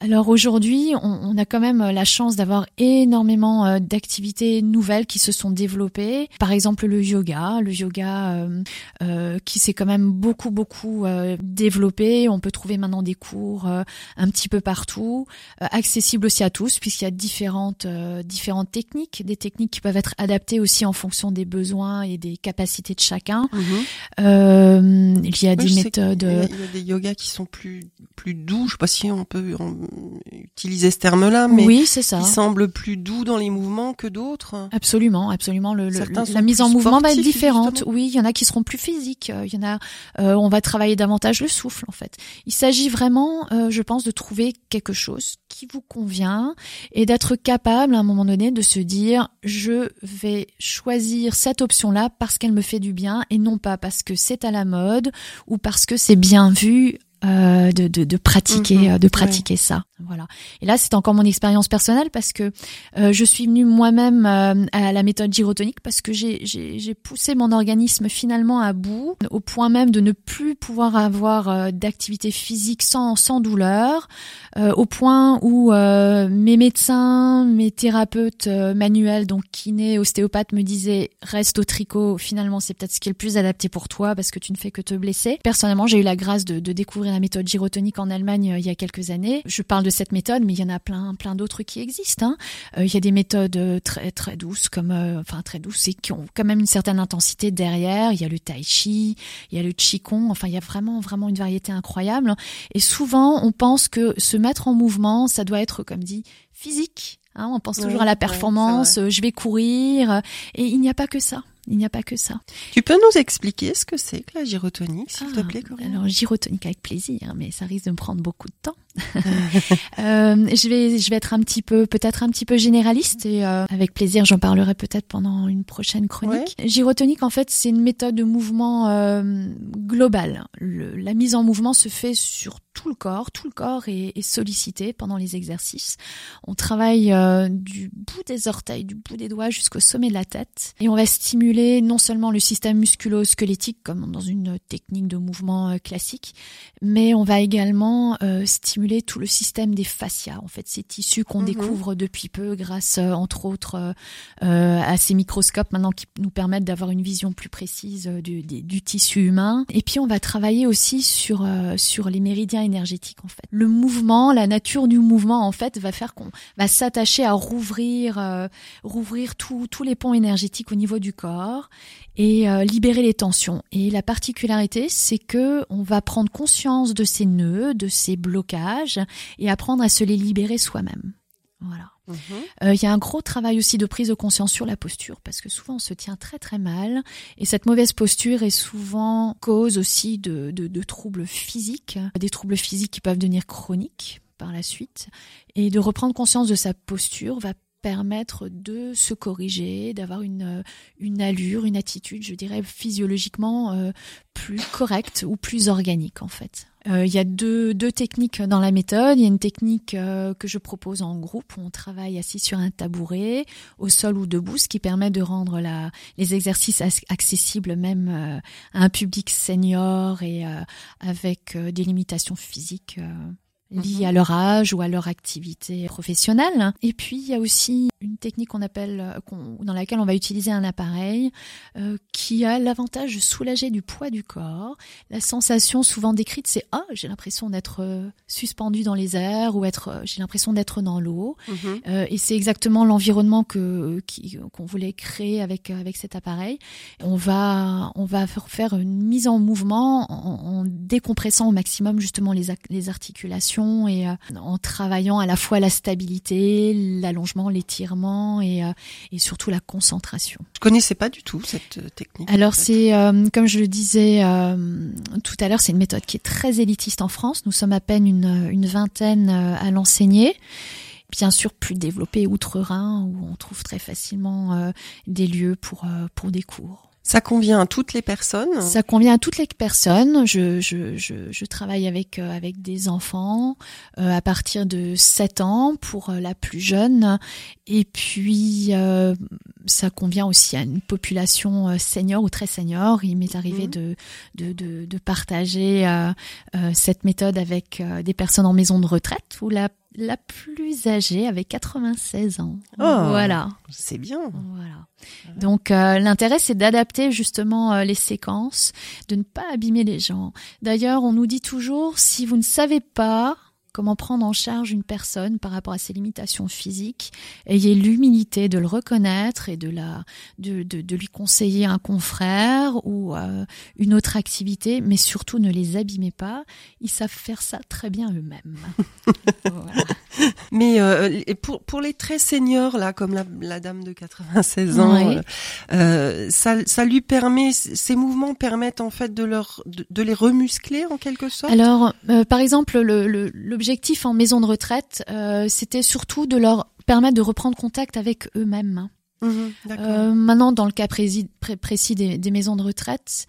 Alors aujourd'hui, on, on a quand même la chance d'avoir énormément euh, d'activités nouvelles qui se sont développées. Par exemple, le yoga, le yoga euh, euh, qui s'est quand même beaucoup beaucoup euh, développé. On peut trouver maintenant des cours euh, un petit peu partout, euh, accessibles aussi à tous puisqu'il y a différentes euh, différentes techniques, des techniques qui peuvent être adaptées aussi en fonction des besoins et des capacités de chacun.
Mhm.
Euh, il y a des méthodes.
Il y a des yogas qui sont plus plus doux. Je sais pas si on peut utiliser ce terme-là, mais
oui, c'est ça.
qui semblent plus doux dans les mouvements que d'autres.
Absolument, absolument. Le, le- la mise en mouvement va être différente.
justement.
Oui, il y en a qui seront plus physiques. euh, Il y en a, euh, on va travailler davantage le souffle en fait. Il s'agit vraiment, euh, je pense, de trouver quelque chose qui vous convient et d'être capable à un moment donné de se dire je vais choisir cette option-là parce qu'elle me fait du bien et non pas parce que c'est à la mode ou parce que c'est bien vu. Euh, de, de, de pratiquer
Mhm,
euh, de pratiquer ça. Voilà. Et là c'est encore mon expérience personnelle parce que euh, je suis venue moi-même euh, à la méthode gyrotonique parce que j'ai- poussé mon organisme finalement à bout, au point même de ne plus pouvoir avoir euh, d'activité physique sans, sans douleur, euh, au point où euh, mes médecins, mes thérapeutes manuels, donc kiné, ostéopathes, me disaient reste au tricot, finalement c'est peut-être ce qui est le plus adapté pour toi parce que tu ne fais que te blesser. Personnellement, j'ai eu la grâce de, de découvrir la méthode gyrotonique en Allemagne euh, il y a quelques années. Je parle de cette méthode, mais il y en a plein, plein d'autres qui existent. hein. Euh, Il y a des méthodes euh, très très douces, comme enfin très douces et qui ont quand même une certaine intensité derrière. Il y a le tai chi, il y a le qigong. Enfin, il y a vraiment vraiment une variété incroyable. Et souvent, on pense que se mettre en mouvement, ça doit être comme dit physique. hein. on pense
Oui,
toujours à la performance. je vais courir, et il n'y a pas que ça. Il n'y a pas que ça.
Tu peux nous expliquer ce que c'est que la gyrotonique, s'il te
Ah,
plaît, Corinne?
Alors gyrotonique avec plaisir, mais ça risque de me prendre beaucoup de temps. Euh, je vais, je vais être un petit peu, peut-être un petit peu généraliste et euh, avec plaisir, j'en parlerai peut-être pendant une prochaine chronique. Gyrotonique, en fait, c'est une méthode de mouvement euh, global. Le- la mise en mouvement se fait sur tout le corps, tout le corps est, est sollicité pendant les exercices. On travaille euh, du bout des orteils, du bout des doigts jusqu'au sommet de la tête et on va stimuler non seulement le système musculo-squelettique comme dans une technique de mouvement euh, classique, mais on va également euh, stimuler stimuler tout le système des fascias, en fait, ces tissus qu'on
Mhm.
découvre depuis peu grâce, euh, entre autres, euh, euh, à ces microscopes maintenant qui nous permettent d'avoir une vision plus précise du, du- du tissu humain. Et puis, on va travailler aussi sur euh, sur les méridiens énergétiques, en fait. Le mouvement, la nature du mouvement, en fait, va faire qu'on va s'attacher à rouvrir euh, rouvrir tous les ponts énergétiques au niveau du corps et euh, libérer les tensions. Et la particularité, c'est que on va prendre conscience de ces nœuds, de ces blocages, et apprendre à se les libérer soi-même. Voilà.
Mhm.
Euh, Il y a un gros travail aussi de prise de conscience sur la posture, parce que souvent on se tient très très mal, et cette mauvaise posture est souvent cause aussi de, de, de troubles physiques, des troubles physiques qui peuvent devenir chroniques par la suite, et de reprendre conscience de sa posture va permettre de se corriger, d'avoir une, euh, une allure, une attitude, je dirais, physiologiquement euh, plus correcte ou plus organique en fait. Euh, Il y a deux, techniques dans la méthode. Il y a une technique que je propose en groupe où on travaille assis sur un tabouret, au sol ou debout, ce qui permet de rendre les exercices accessibles même à un public senior et avec des limitations physiques. Liées
Mhm.
à leur âge ou à leur activité professionnelle. Et puis il y a aussi une technique qu'on appelle, euh, qu'on- dans laquelle on va utiliser un appareil euh, qui a l'avantage de soulager du poids du corps. La sensation souvent décrite, c'est ah j'ai l'impression d'être euh, suspendu dans les airs ou être, j'ai l'impression d'être dans l'eau.
Mhm.
Euh, et c'est exactement l'environnement que qu'on voulait créer avec avec cet appareil. On va on va faire- une mise en mouvement en, en décompressant au maximum justement les articulations et euh, en travaillant à la fois la stabilité, l'allongement, l'étirement et euh, et surtout la concentration.
Je connaissais pas du tout cette euh, technique.
Alors
en fait.
c'est, comme je le disais tout à l'heure, c'est une méthode qui est très élitiste en France. Nous sommes à peine une, une vingtaine à l'enseigner. Bien sûr, plus développée outre-Rhin, où on trouve très facilement euh, des lieux pour, euh, pour des cours.
Ça convient à toutes les personnes?
Ça convient à toutes les personnes. Je, je, je, je travaille avec, euh, avec des enfants euh, à partir de 7 ans pour euh, la plus jeune. Et puis, euh, ça convient aussi à une population senior ou très senior. Il m'est arrivé
Mhm.
de, de, de, de partager cette méthode avec des personnes en maison de retraite où la, la plus âgée avait 96 ans.
Oh.
Voilà.
C'est bien.
Voilà. Donc euh, l'intérêt c'est d'adapter justement euh, les séquences, de ne pas abîmer les gens. D'ailleurs, on nous dit toujours si vous ne savez pas comment prendre en charge une personne par rapport à ses limitations physiques, ayez l'humilité de le reconnaître et de la de, de, de lui conseiller un confrère ou euh, une autre activité, mais surtout ne les abîmez pas. Ils savent faire ça très bien eux-mêmes. Voilà.
Mais euh, pour pour les très seniors là, comme la, la dame de 96 ans,
Oui.
euh, ça ça lui permet, ces mouvements permettent en fait de leur de, de les remuscler en quelque sorte?
Alors, par exemple, le- le- l'objectif en maison de retraite, euh, c'était surtout de leur permettre de reprendre contact avec eux-mêmes.
Mhm.
Euh, maintenant, dans le cas précis, pré- précis des, des maisons de retraite,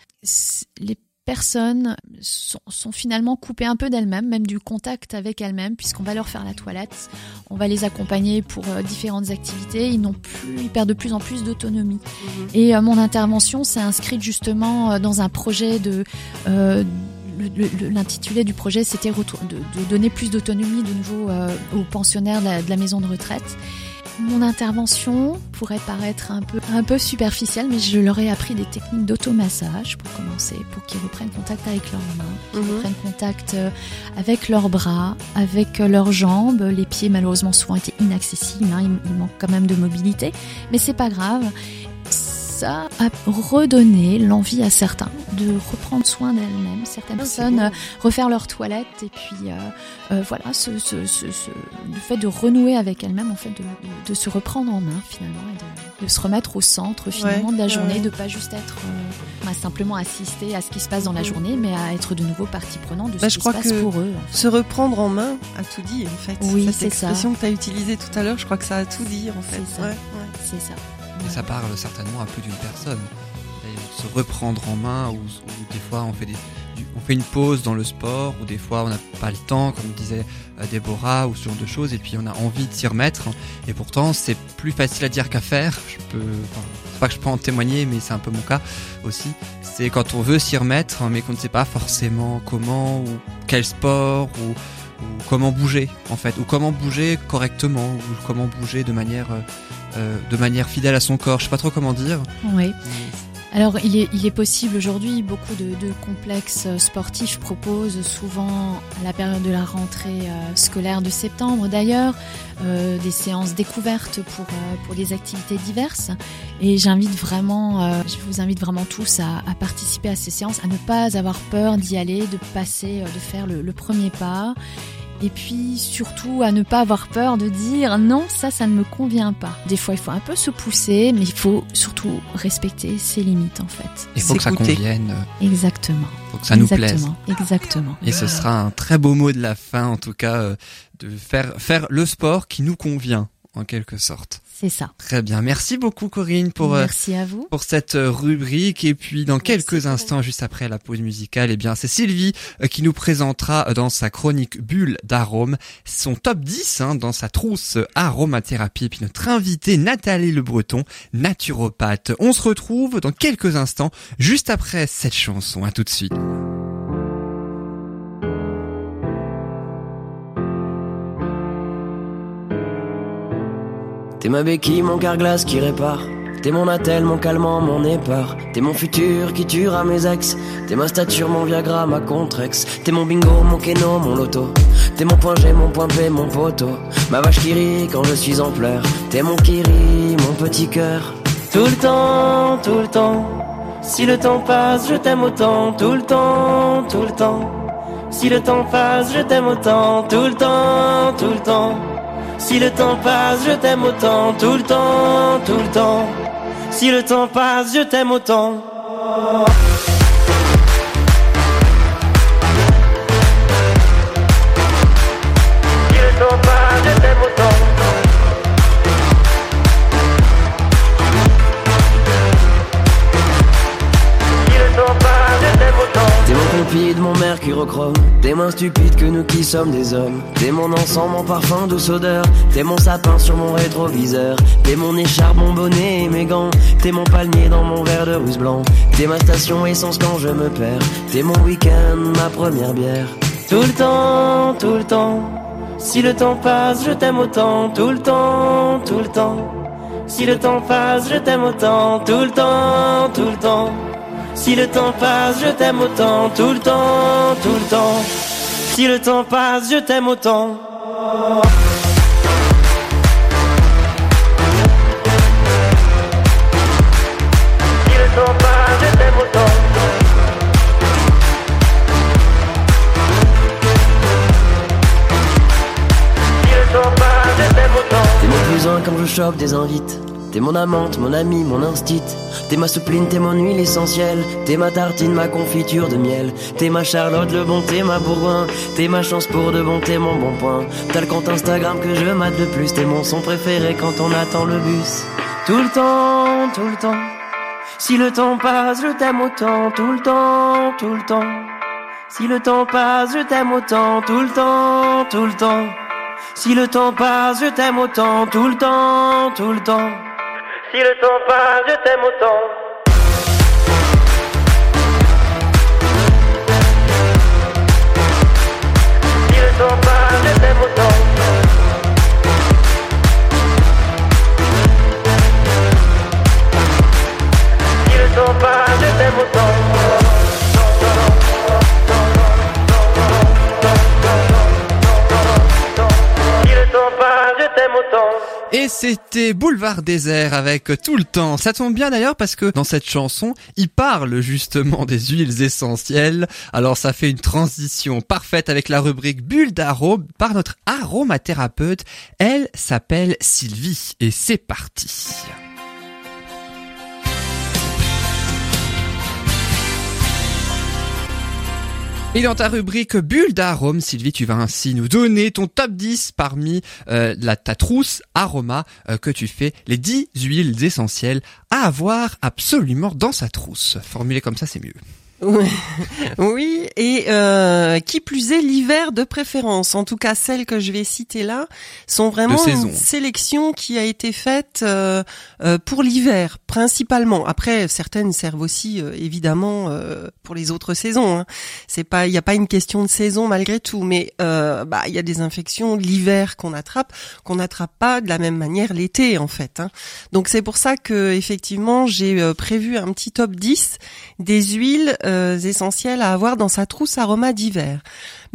les personnes sont, sont finalement coupées un peu d'elles-mêmes, même du contact avec elles-mêmes, puisqu'on va leur faire la toilette, on va les accompagner pour euh, différentes activités. Ils n'ont plus, ils perdent de plus en plus d'autonomie.
Mhm.
Et euh, mon intervention s'est inscrite justement dans un projet de L'intitulé du projet, c'était de, de donner plus d'autonomie de nouveau euh, aux pensionnaires de la, de la maison de retraite. Mon intervention pourrait paraître un peu, un peu superficielle, mais je leur ai appris des techniques d'automassage pour commencer, pour qu'ils reprennent contact avec leurs mains, qu'ils
Mhm.
reprennent contact euh, avec leurs bras, avec euh, leurs jambes. Les pieds, malheureusement, souvent étaient inaccessibles. hein, il, il manque quand même de mobilité, mais c'est pas grave. Ça a redonné l'envie à certains de reprendre soin d'elles-mêmes. Certaines
Ah,
personnes euh, refaire leur toilette et puis euh, euh, voilà, ce, ce, ce, ce- le fait de renouer avec elles-mêmes, en fait, de, de, de se reprendre en main finalement et de, de se remettre au centre finalement de la journée, de pas juste être à simplement assister à ce qui se passe dans la
Mhm.
journée, mais à être de nouveau partie prenante de
Bah,
ce
je
qui se
crois
passe
que-
pour eux. en fait.
Se reprendre en main a tout dit en fait.
Oui, c'est ça.
expression que tu as utilisée tout à l'heure, je crois que ça a tout dit en fait.
C'est ça.
Ouais, ouais.
C'est ça.
Ça parle certainement à plus d'une personne. Se reprendre en main, ou, des fois on fait, des, on fait une pause dans le sport, ou des fois on n'a pas le temps, comme disait euh, Déborah, ou ce genre de choses, et puis on a envie de s'y remettre. Et pourtant, c'est plus facile à dire qu'à faire. Je peux, enfin, c'est pas que je peux en témoigner, mais c'est un peu mon cas aussi. C'est quand on veut s'y remettre, mais qu'on ne sait pas forcément comment, ou quel sport, ou ou comment bouger en fait, ou comment bouger correctement, ou comment bouger de manière euh, de manière fidèle à son corps. Je sais pas trop comment dire.
Oui. Alors, il est, possible aujourd'hui, beaucoup de, complexes sportifs proposent souvent à la période de la rentrée euh, scolaire de septembre d'ailleurs, euh, des séances découvertes pour, pour des activités diverses. Et j'invite vraiment, je vous invite vraiment tous à, participer à ces séances, à ne pas avoir peur d'y aller, de passer, de faire le premier pas. Et puis surtout à ne pas avoir peur de dire non, ça, ça ne me convient pas. Des fois, il faut un peu se pousser, mais il faut surtout respecter ses limites en fait.
Il faut que ça convienne,
Exactement.
faut que ça nous plaise.
Exactement. Exactement.
Et ce sera un très beau mot de la fin, en tout cas, euh, de faire faire le sport qui nous convient, en quelque sorte.
C'est ça.
Très bien. Merci beaucoup, Corinne, pour euh,
Merci à vous.
pour cette euh, rubrique. Et puis, dans quelques instants, juste après la pause musicale, eh bien, c'est Sylvie euh, qui nous présentera dans sa chronique Bulle d'arôme son top 10 hein, dans sa trousse aromathérapie. Et puis, notre invitée Nathalie Le Breton, naturopathe. On se retrouve dans quelques instants, juste après cette chanson. À tout de suite.
T'es ma béquille, mon carglass qui répare. T'es mon attel, mon calmant, mon épar. T'es mon futur qui tuera mes ex. T'es ma stature, mon Viagra, ma contrex. T'es mon bingo, mon keno, mon loto. T'es mon point G, mon point P, mon poteau. Ma vache qui rit quand je suis en pleurs. T'es mon kiri, mon petit cœur. Tout le temps, tout le temps. Si le temps passe, je t'aime autant. Tout le temps, tout le temps. Si le temps passe, je t'aime autant. Tout le temps, tout le temps. Si le temps passe, je t'aime autant, tout le temps, tout le temps. Si le temps passe, je t'aime autant. Mon mercurochrome. T'es moins stupide que nous qui sommes des hommes. T'es mon encens, mon parfum, douce odeur. T'es mon sapin sur mon rétroviseur. T'es mon écharpe, mon bonnet et mes gants. T'es mon palmier dans mon verre de rousse blanc. T'es ma station essence quand je me perds. T'es mon week-end, ma première bière. Tout le temps, tout le temps. Si le temps passe, je t'aime autant. Tout le temps, tout le temps. Si le temps passe, je t'aime autant. Tout le temps, tout le temps. Si le temps passe, je t'aime autant, tout le temps, tout le temps. Si le temps passe, je t'aime autant. Si le temps passe, je t'aime autant. Si le temps passe, je t'aime autant. T'es mon plus un quand je chope des invites. T'es mon amante, mon ami, mon instit. T'es ma soupline, t'es mon huile essentielle. T'es ma tartine, ma confiture de miel. T'es ma Charlotte, le bon, t'es ma bourgoin. T'es ma chance pour de bon, t'es mon bon point. T'as le compte Instagram que je mate le plus. T'es mon son préféré quand on attend le bus. Tout le temps, tout le temps. Si le temps passe, je t'aime autant. Tout le temps, tout le temps. Si le temps passe, je t'aime autant. Tout le temps, tout le temps. Si le temps passe, je t'aime autant. Tout le temps, tout le temps. Si le temps passe, je t'aime
Et c'était Boulevard Désert avec tout le temps. Ça tombe bien d'ailleurs parce que dans cette chanson, il parle justement des huiles essentielles. Alors ça fait une transition parfaite avec la rubrique Bulle d'arôme par notre aromathérapeute. Elle s'appelle Sylvie et c'est parti. Et dans ta rubrique Bulle d'arôme, Sylvie, tu vas ainsi nous donner ton top 10 parmi euh, la, ta trousse aroma euh, que tu fais, les 10 huiles essentielles à avoir absolument dans sa trousse. Formulé comme ça, c'est mieux.
Oui, oui, et euh, qui plus est l'hiver de préférence. En tout cas, celles que je vais citer là sont vraiment une sélection qui a été faite euh, euh, pour l'hiver principalement. Après, certaines servent aussi euh, évidemment euh, pour les autres saisons. Hein. C'est pas, il n'y a pas une question de saison malgré tout, mais euh, bah il y a des infections l'hiver qu'on attrape, qu'on n'attrape pas de la même manière l'été en fait. Hein. Donc c'est pour ça que effectivement j'ai prévu un petit top 10 des huiles euh, essentielles à avoir dans sa trousse aroma d'hiver.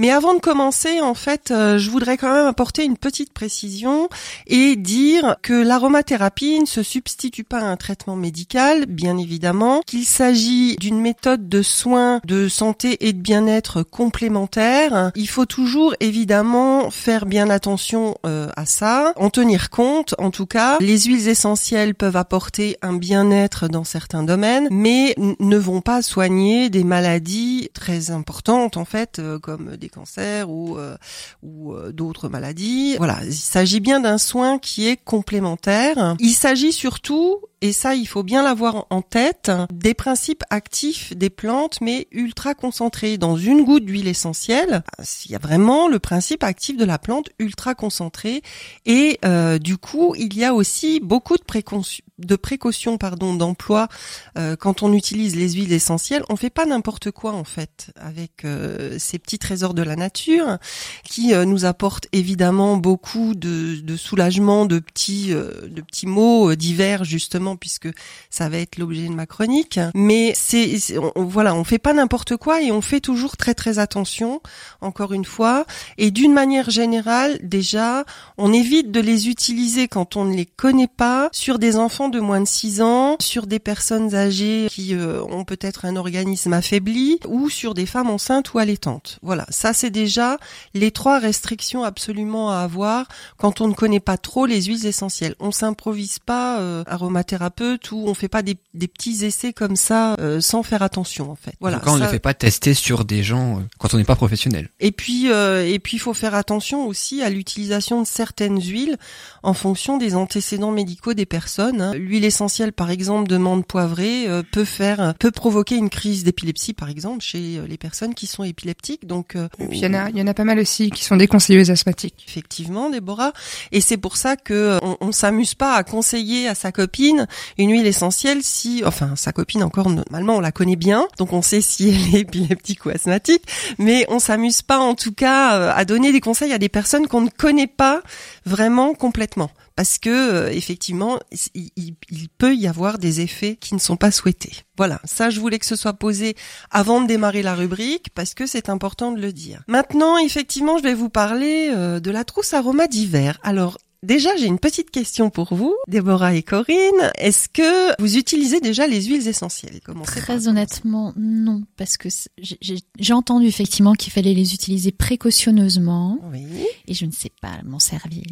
Mais avant de commencer, en fait, euh, je voudrais quand même apporter une petite précision et dire que l'aromathérapie ne se substitue pas à un traitement médical, bien évidemment, qu'il s'agit d'une méthode de soins de santé et de bien-être complémentaire. Il faut toujours évidemment faire bien attention euh, à ça, en tenir compte en tout cas. Les huiles essentielles peuvent apporter un bien-être dans certains domaines, mais ne vont pas soigner des maladies très importantes en fait, euh, comme des cancers ou euh, ou euh, d'autres maladies. Voilà, il s'agit bien d'un soin qui est complémentaire. Il s'agit surtout et ça, il faut bien l'avoir en tête, des principes actifs des plantes, mais ultra concentrés. Dans une goutte d'huile essentielle, il y a vraiment le principe actif de la plante ultra concentré. Et euh, du coup, il y a aussi beaucoup de précautions pardon d'emploi euh, quand on utilise les huiles essentielles on fait pas n'importe quoi en fait avec euh, ces petits trésors de la nature qui euh, nous apportent évidemment beaucoup de, de soulagement de petits euh, de petits mots euh, divers justement puisque ça va être l'objet de ma chronique mais c'est on- voilà on fait pas n'importe quoi et on fait toujours très très attention encore une fois et d'une manière générale déjà on évite de les utiliser quand on ne les connaît pas sur des enfants de moins de 6 ans, sur des personnes âgées qui euh, ont peut-être un organisme affaibli ou sur des femmes enceintes ou allaitantes. Voilà, ça c'est déjà les trois restrictions absolument à avoir quand on ne connaît pas trop les huiles essentielles. On s'improvise pas euh, aromathérapeute ou on fait pas des, des petits essais comme ça euh, sans faire attention en fait. Voilà.
Cas, on ne
ça-
les fait pas tester sur des gens euh, quand on n'est pas professionnel.
et puis, euh, et puis, il faut faire attention aussi à l'utilisation de certaines huiles en fonction des antécédents médicaux des personnes. hein. L'huile essentielle, par exemple, de menthe poivrée, euh, peut faire, peut provoquer une crise d'épilepsie, par exemple, chez les personnes qui sont épileptiques. Donc, euh,
il y en a, il y en a pas mal aussi qui sont déconseillés aux asthmatiques.
Effectivement, Déborah. Et c'est pour ça que on, on s'amuse pas à conseiller à sa copine une huile essentielle si, enfin, sa copine encore normalement on la connaît bien, donc on sait si elle est épileptique ou asthmatique, mais on s'amuse pas en tout cas euh, à donner des conseils à des personnes qu'on ne connaît pas vraiment complètement. Parce que euh, effectivement, il, peut y avoir des effets qui ne sont pas souhaités. Voilà, ça je voulais que ce soit posé avant de démarrer la rubrique parce que c'est important de le dire. Maintenant, effectivement, je vais vous parler euh, de la trousse aroma d'hiver. Alors, déjà, j'ai une petite question pour vous, Déborah et Corinne. Est-ce que vous utilisez déjà les huiles essentielles? Commencez
Très honnêtement, non, parce que j'ai- j'ai j'ai entendu effectivement qu'il fallait les utiliser précautionneusement
Oui.
et je ne sais pas m'en servir.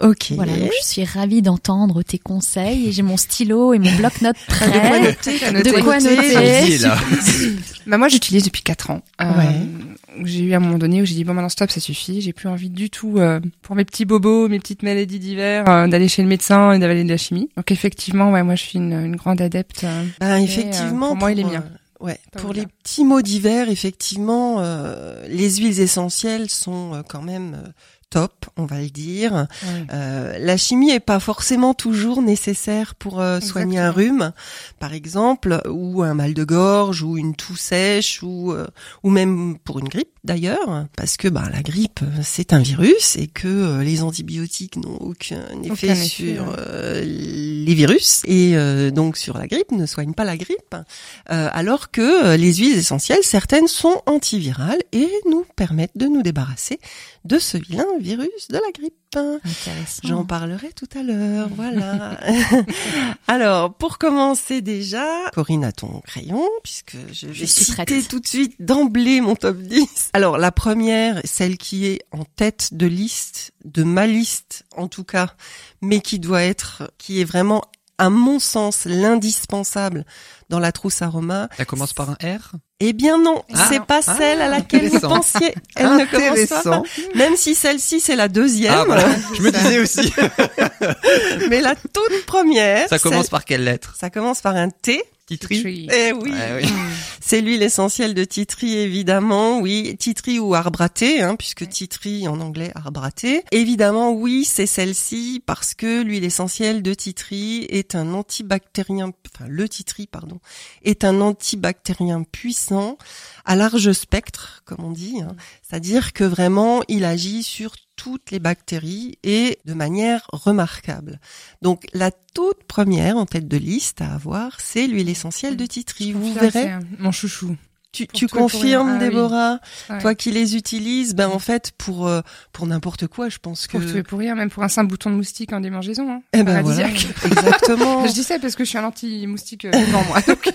Ok.
Voilà, donc je suis ravie d'entendre tes conseils et j'ai mon stylo et mon bloc-notes
De quoi noter,
De quoi noter?
Bah moi j'utilise depuis 4 ans. Euh,
Ouais.
J'ai eu à un moment donné où j'ai dit bon maintenant stop ça suffit. J'ai plus envie du tout euh, pour mes petits bobos, mes petites maladies d'hiver, euh, d'aller chez le médecin et d'avaler de la chimie. Donc effectivement ouais moi je suis une, une grande adepte. euh,
Ben,
Mais,
effectivement.
euh, pour moi, il est
euh,
bien.
Ouais.
Pas
Pour les petits mots d'hiver, effectivement, euh, les huiles essentielles sont euh, quand même euh, top, on va le dire. Euh, la chimie est pas forcément toujours nécessaire pour euh, soigner un rhume, par exemple, ou un mal de gorge, ou une toux sèche, ou euh, ou même pour une grippe d'ailleurs, parce que bah la grippe c'est un virus et que les antibiotiques n'ont aucun effet
Aucun effet,
sur
ouais.
les virus et euh, donc sur la grippe ne soignent pas la grippe, euh, alors que les huiles essentielles certaines sont antivirales et nous permettent de nous débarrasser de ce vilain virus de la grippe.
Intéressant.
J'en parlerai tout à l'heure, voilà. Alors, pour commencer déjà, Corinne a ton crayon, puisque je vais
suis
citer
prête.
tout de suite d'emblée mon top 10. Alors, la première, celle qui est en tête de liste, de ma liste en tout cas, mais qui doit être, qui est vraiment, à mon sens, l'indispensable dans la trousse aroma.
Ça commence par un R?
Eh bien non,
Ah.
c'est pas
Ah,
celle à laquelle vous pensiez. Elle ne commence pas. Même si celle-ci c'est la deuxième.
Ah, voilà. Je me disais aussi.
Mais la toute première,
Ça commence par quelle lettre?
Ça commence par un T
Titri.
Eh oui,
Ouais, oui.
c'est l'huile essentielle de titri évidemment, oui, titri ou thé, hein, puisque titri en anglais thé. Évidemment, oui, c'est celle-ci parce que l'huile essentielle de titri est un antibactérien, enfin le titri pardon, est un antibactérien puissant à large spectre, comme on dit, hein. c'est-à-dire que vraiment il agit sur toutes les bactéries et de manière remarquable. Donc la toute première en tête de liste à avoir, c'est l'huile essentielle de titri. Vous verrez
euh, Mon chouchou.
tu, confirmes,
Ah oui.
Déborah,
Ouais.
toi qui les utilises, ben en fait pour euh, pour n'importe quoi, je pense que
Pour tout et pour rien, même pour un simple bouton de moustique en démangeaison. Hein.
eh ben voilà, exactement.
Je dis ça parce que je suis un anti-moustique euh, devant moi. Donc,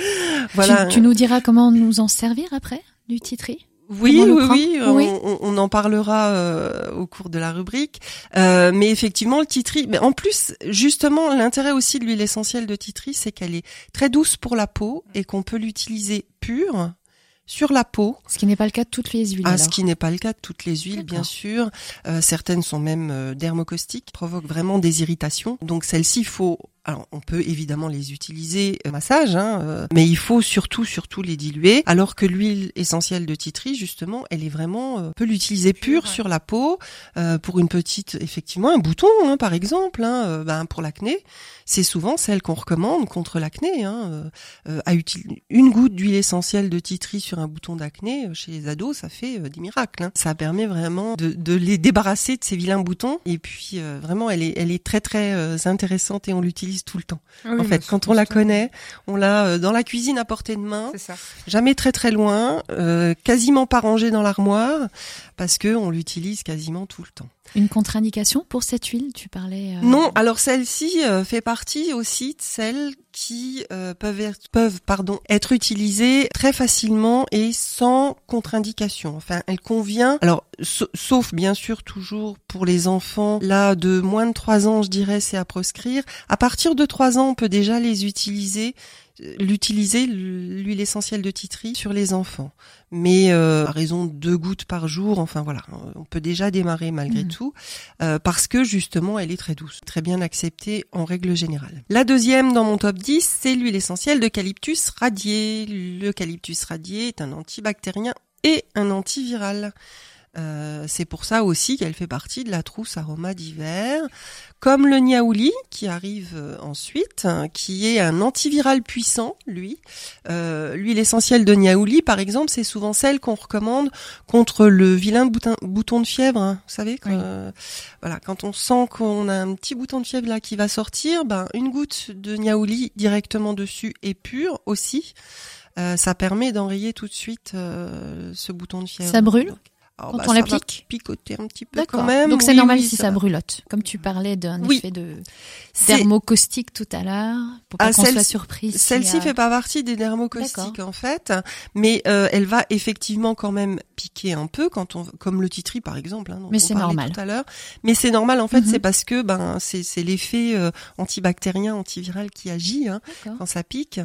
voilà.
Tu, tu nous diras comment nous en servir après du titri?
Oui, oui, oui,
Oui.
On, on- en parlera euh, au cours de la rubrique. Euh, mais effectivement, le titri, mais en plus, justement, l'intérêt aussi de l'huile essentielle de titri, c'est qu'elle est très douce pour la peau et qu'on peut l'utiliser pure sur la peau.
Ce qui n'est pas le cas de toutes les huiles.
Ah,
alors.
ce qui n'est pas le cas de toutes les huiles, bien sûr. Euh, certaines sont même euh, dermocaustiques, provoquent vraiment des irritations. Donc celles-ci, faut. Alors, on peut évidemment les utiliser au massage, hein, euh, mais il faut surtout, surtout les diluer. Alors que l'huile essentielle de titri, justement, elle est vraiment, euh, on peut l'utiliser pure
ouais.
sur la peau euh, pour une petite, effectivement, un bouton, hein, par exemple, hein, euh, ben, pour l'acné. C'est souvent celle qu'on recommande contre l'acné. Hein, euh, euh, à utiliser une goutte d'huile essentielle de titri sur un bouton d'acné euh, chez les ados, ça fait euh, des miracles. hein. Ça permet vraiment de, de les débarrasser de ces vilains boutons. Et puis euh, vraiment, elle est, elle est très très euh, intéressante et on l'utilise tout le temps.
Ah oui,
en fait, quand on la connaît, on l'a euh, dans la cuisine à portée de main,
ça.
jamais très très loin, euh, quasiment pas rangée dans l'armoire, parce que on l'utilise quasiment tout le temps.
Une contre-indication pour cette huile, tu parlais. euh,
Non, alors celle-ci fait partie aussi de celles qui euh, peuvent être, peuvent pardon être utilisées très facilement et sans contre-indication. Enfin, elle convient. Alors, sa- sauf bien sûr toujours pour les enfants là de moins de 3 ans, je dirais, c'est à proscrire. À partir de 3 ans, on peut déjà les utiliser l'utiliser l'huile essentielle de titri sur les enfants mais euh, à raison de deux gouttes par jour enfin voilà on peut déjà démarrer malgré
Mhm.
tout euh, parce que justement elle est très douce, très bien acceptée en règle générale. La deuxième dans mon top 10, c'est l'huile essentielle d'eucalyptus radié. L'eucalyptus radié est un antibactérien et un antiviral. Euh, c'est pour ça aussi qu'elle fait partie de la trousse aroma d'hiver, comme le niaouli qui arrive euh, ensuite, hein, qui est un antiviral puissant, lui. Euh, L'huile essentielle de niaouli, par exemple, c'est souvent celle qu'on recommande contre le vilain bouton, bouton de fièvre. hein. Vous savez, quand,
Oui.
euh, voilà, quand on sent qu'on a un petit bouton de fièvre là qui va sortir, ben une goutte de niaouli directement dessus et pure aussi. Euh, ça permet d'enrayer tout de suite euh, ce bouton de fièvre.
Ça brûle?
Alors,
quand
bah,
on l'applique
picoter un petit peu quand même.
Donc c'est
Oui,
normal
oui,
si
ça
ça brûlote. Comme tu parlais d'un
Oui.
effet de thermocaustique tout à l'heure, pour pas
Ah,
qu'on soit surpris. si,
Celle-ci
euh,
fait pas partie des dermocaustiques en fait, mais euh, elle va effectivement quand même piquer un peu quand on, comme le titri par exemple. Hein, dont
Mais c'est normal.
Tout à l'heure, mais c'est normal en fait,
Mhm.
c'est parce que ben c'est c'est l'effet euh, antibactérien, antiviral qui agit hein, quand ça pique.